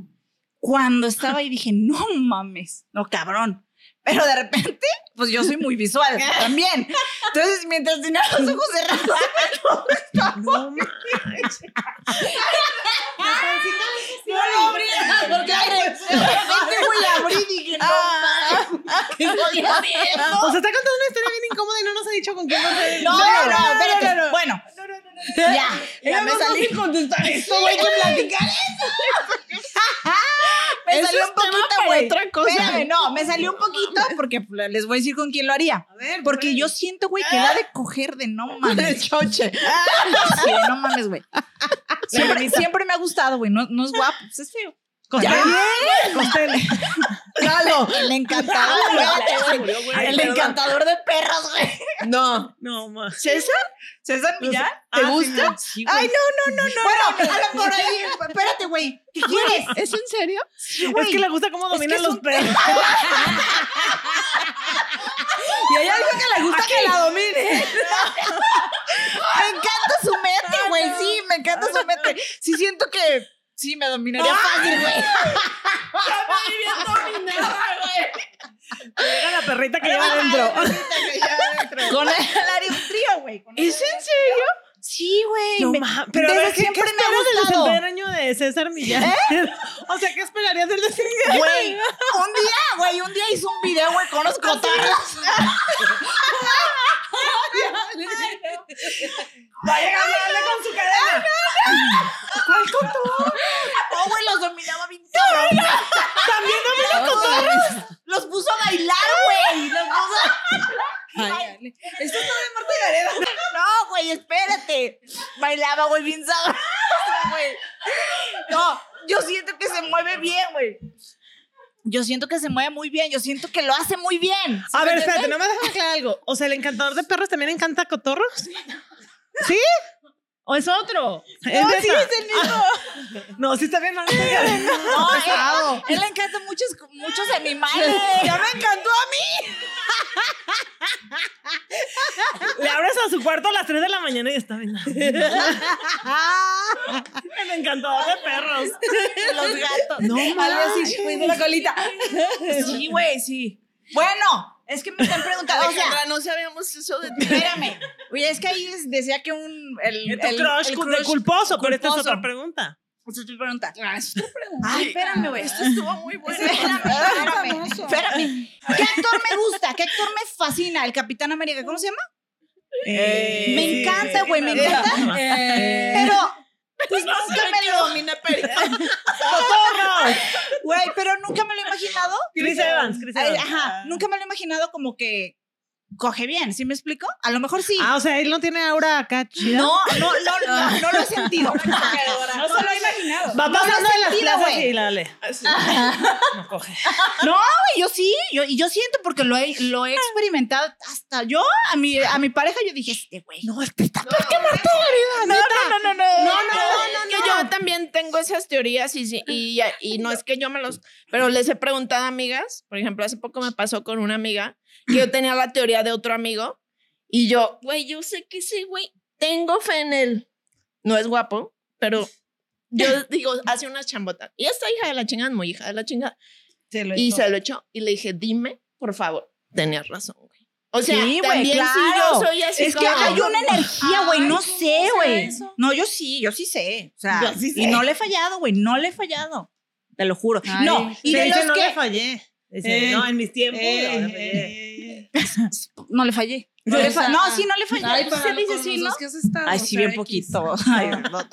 Cuando estaba ahí dije, no mames, no cabrón. Pero de repente, pues yo soy muy visual también. Entonces, mientras tenía los ojos cerrados, No no abrí. Porque repente, güey, abrí y dije, no ¿qué estoy haciendo? O sea, está contando una historia bien incómoda y no nos ha dicho con quién a. No, no, no, espérate. Bueno, ya, ya me salí. fácil contestar esto, güey, que platicar Me Eso salió es un poquito, güey. otra cosa. Espérame, no, me salió un poquito porque les voy a decir con quién lo haría. A ver, Porque yo siento, güey, que da de coger de no mames. choche. Sí, no mames, güey. Siempre, siempre me ha gustado, güey. No, no es guapo, pues es feo. Costello. Costello. Lalo. El encantador. El encantador de perros, güey. No. No, ma. ¿César? ¿César Millán? ¿Te gusta? Sí. Ay, no, no, no, no. Bueno, a lo por ahí. Espérate, güey. ¿Qué quieres? ¿Es en serio? Sí, Es que le gusta cómo Es que dominan los un- perros. Y a ella dijo que le gusta que la domine. Me encanta su mente, güey. Sí, me encanta su mente. Sí, siento que sí me dominaría fácil, güey. Llega la perrita que lleva adentro. Con el área un trío, güey. ¿Es en serio? Sí, güey. No, pero a ver, ¿qué, siempre ¿qué esperas del desempeño de César Millán? o sea, ¿qué esperarías del desempeño? Güey, un día, güey, un día hizo un video, güey, con los cotarros. Vaya a hablarle con su cadena. No, güey, los dominaba bien cabrón. También dominaba cotarros. Los puso a bailar, güey. Los puso Esto está de Marta Gareda. No, güey, espérate. Bailaba, güey, bien sabroso, güey. No, yo siento que se mueve bien, güey. Yo siento que se mueve muy bien. Yo siento que lo hace muy bien. A ver, espérate, no me dejas aclarar algo. O sea, ¿el encantador de perros también encanta cotorros? ¿Sí? ¿O es otro? ¿Es No, sí, esa? es el mismo. No, sí está bien. No, está bien. No, él, él le encantan muchos, muchos animales. Ya me encantó a mí. Le abres a su cuarto a las 3 de la mañana y está bien. El encantador de perros. Los gatos. No, de la colita. Sí, güey, sí. Bueno, es que me están preguntando. O sea, no sabíamos eso de ti. espérame. Oye, es que ahí es- decía que un. El, Es tu el- crush, el de culposo, pero esta es otra pregunta. Esa es tu pregunta. Ah, es otra pregunta. Ay, espérame, güey. Esto estuvo muy bueno. Espérame, espérame, espérame. ¿Qué actor me gusta? ¿Qué actor me fascina? El Capitán América. ¿Cómo se llama? Eh, me encanta, güey, me encanta. Eh, Pero. Pues nunca me lo. domina. Güey, pero nunca me lo he imaginado. Chris Evans, Chris Evans. Ajá, nunca me lo he imaginado como que coge bien, ¿sí me explico? A lo mejor sí. Ah, o sea, él no tiene aura acá chida. no, no, no, no, no lo he sentido. No se lo he imaginado. Va No pasando de las sentido, plazas y la dale. No coge. No, güey, yo sí, yo, y yo siento porque lo he, lo he experimentado hasta yo, a mi, a mi pareja, yo dije, este güey. No, este está peor que Marta Gareda, no, no, no, no, no, No, no, no, no, que yo también tengo esas teorías y, sí- y, y no es que yo me los, pero les he preguntado a amigas, por ejemplo, hace poco me pasó con una amiga que yo tenía la teoría de otro amigo y yo, güey, yo sé que ese güey, tengo fe en él, no es guapo, pero yo digo, hace unas chambotas y esta hija de la chingada, muy hija de la chingada, se lo y echó. se lo echó y le dije, dime, por favor, tenías razón, güey. O sea, Sí, también claro. si yo soy así Es que hay una energía, güey, no Ay, ¿cómo sé, güey. No, yo sí, yo sí sé. O sea, sí y no le he fallado, güey, no le he fallado. Te lo juro. Ay, no, y de dice, los no que le fallé. Dice, Eh, no, en mis tiempos. Eh, no le fallé. no le fa- sí, no le fallé. Ay, ¿Sí para se lo- dice con así, los ¿no? dos que has estado, Ay, o sí, sea, bien X. poquito. Ay,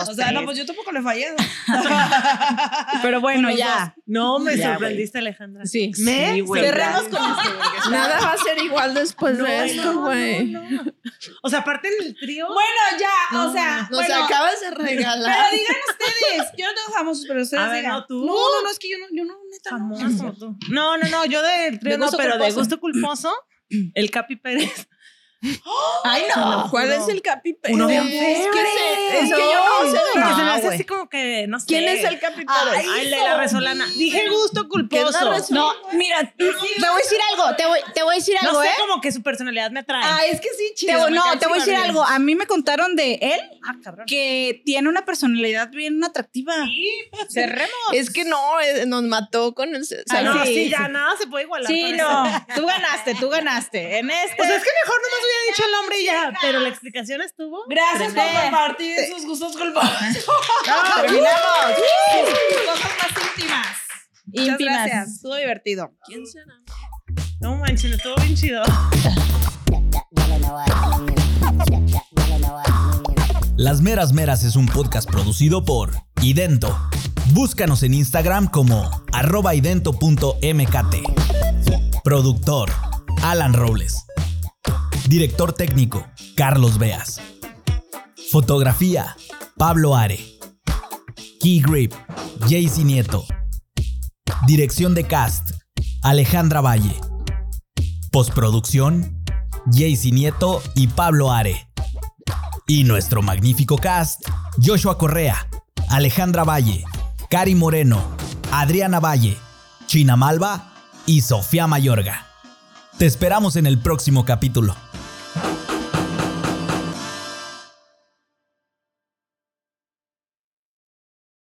O sea, no, pues yo tampoco le fallé. Pero Pero bueno, ya. No, me Ya, sorprendiste, Alejandra. Sí. ¿Me? Sí, güey. Cerremos con. Nada va a ser igual después No, de esto, güey. no, no. O sea, aparte en el trío. Bueno, ya, No, o sea, Nos bueno, acabas de regalar. pero digan ustedes. Yo no tengo famosos, pero ustedes A ver, digan. no, tú. No, no, no, es que yo no, yo no, neta. Famoso tú. No, no, no, yo del trío no, pero de gusto culposo, el Capi Pérez. Ay, no. ¿Cuál es el capi Uno bien Pérez? feo, ¿Qué güey. se- Es que yo no sé de Pero se me no, hace así como que, no sé. ¿Quién es el capi Pérez? Ay, la resolana. Dije gusto ¿Qué es la culposo. No, mira, te voy a decir algo, te voy, te voy a decir No algo, sé, ¿eh? como que su personalidad me atrae. Ah, es que sí, Te chido. voy- no, te voy a decir bien. algo. A mí me contaron de él Ah, cabrón. que tiene una personalidad bien atractiva. cerremos. Es que no, eh, nos mató con el. Ah, salud. no, sí, sí, sí. ya nada se puede igualar. Sí, con no. Tú ganaste, tú ganaste. En este. Pues es que mejor no nos hubiera dicho el nombre y ya. Pero la explicación estuvo. Gracias por compartir sus gustos culposos. terminamos. Sus cosas más íntimas. Muchas Íntimas. gracias. Estuvo divertido. ¿Quién será? No manches, estuvo bien chido. Las Meras Meras es un podcast producido por Idento. Búscanos en Instagram como arroba idento.mkt. Productor, Alan Robles. Director técnico, Carlos Beas. Fotografía, Pablo Are. Key Grip, Jaycee Nieto. Dirección de cast, Alejandra Valle. Postproducción, Jaycee Nieto y Pablo Are. Y nuestro magnífico cast, Joshua Correa, Alejandra Valle, Cari Moreno, Adriana Valle, China Malva y Sofía Mayorga. Te esperamos en el próximo capítulo.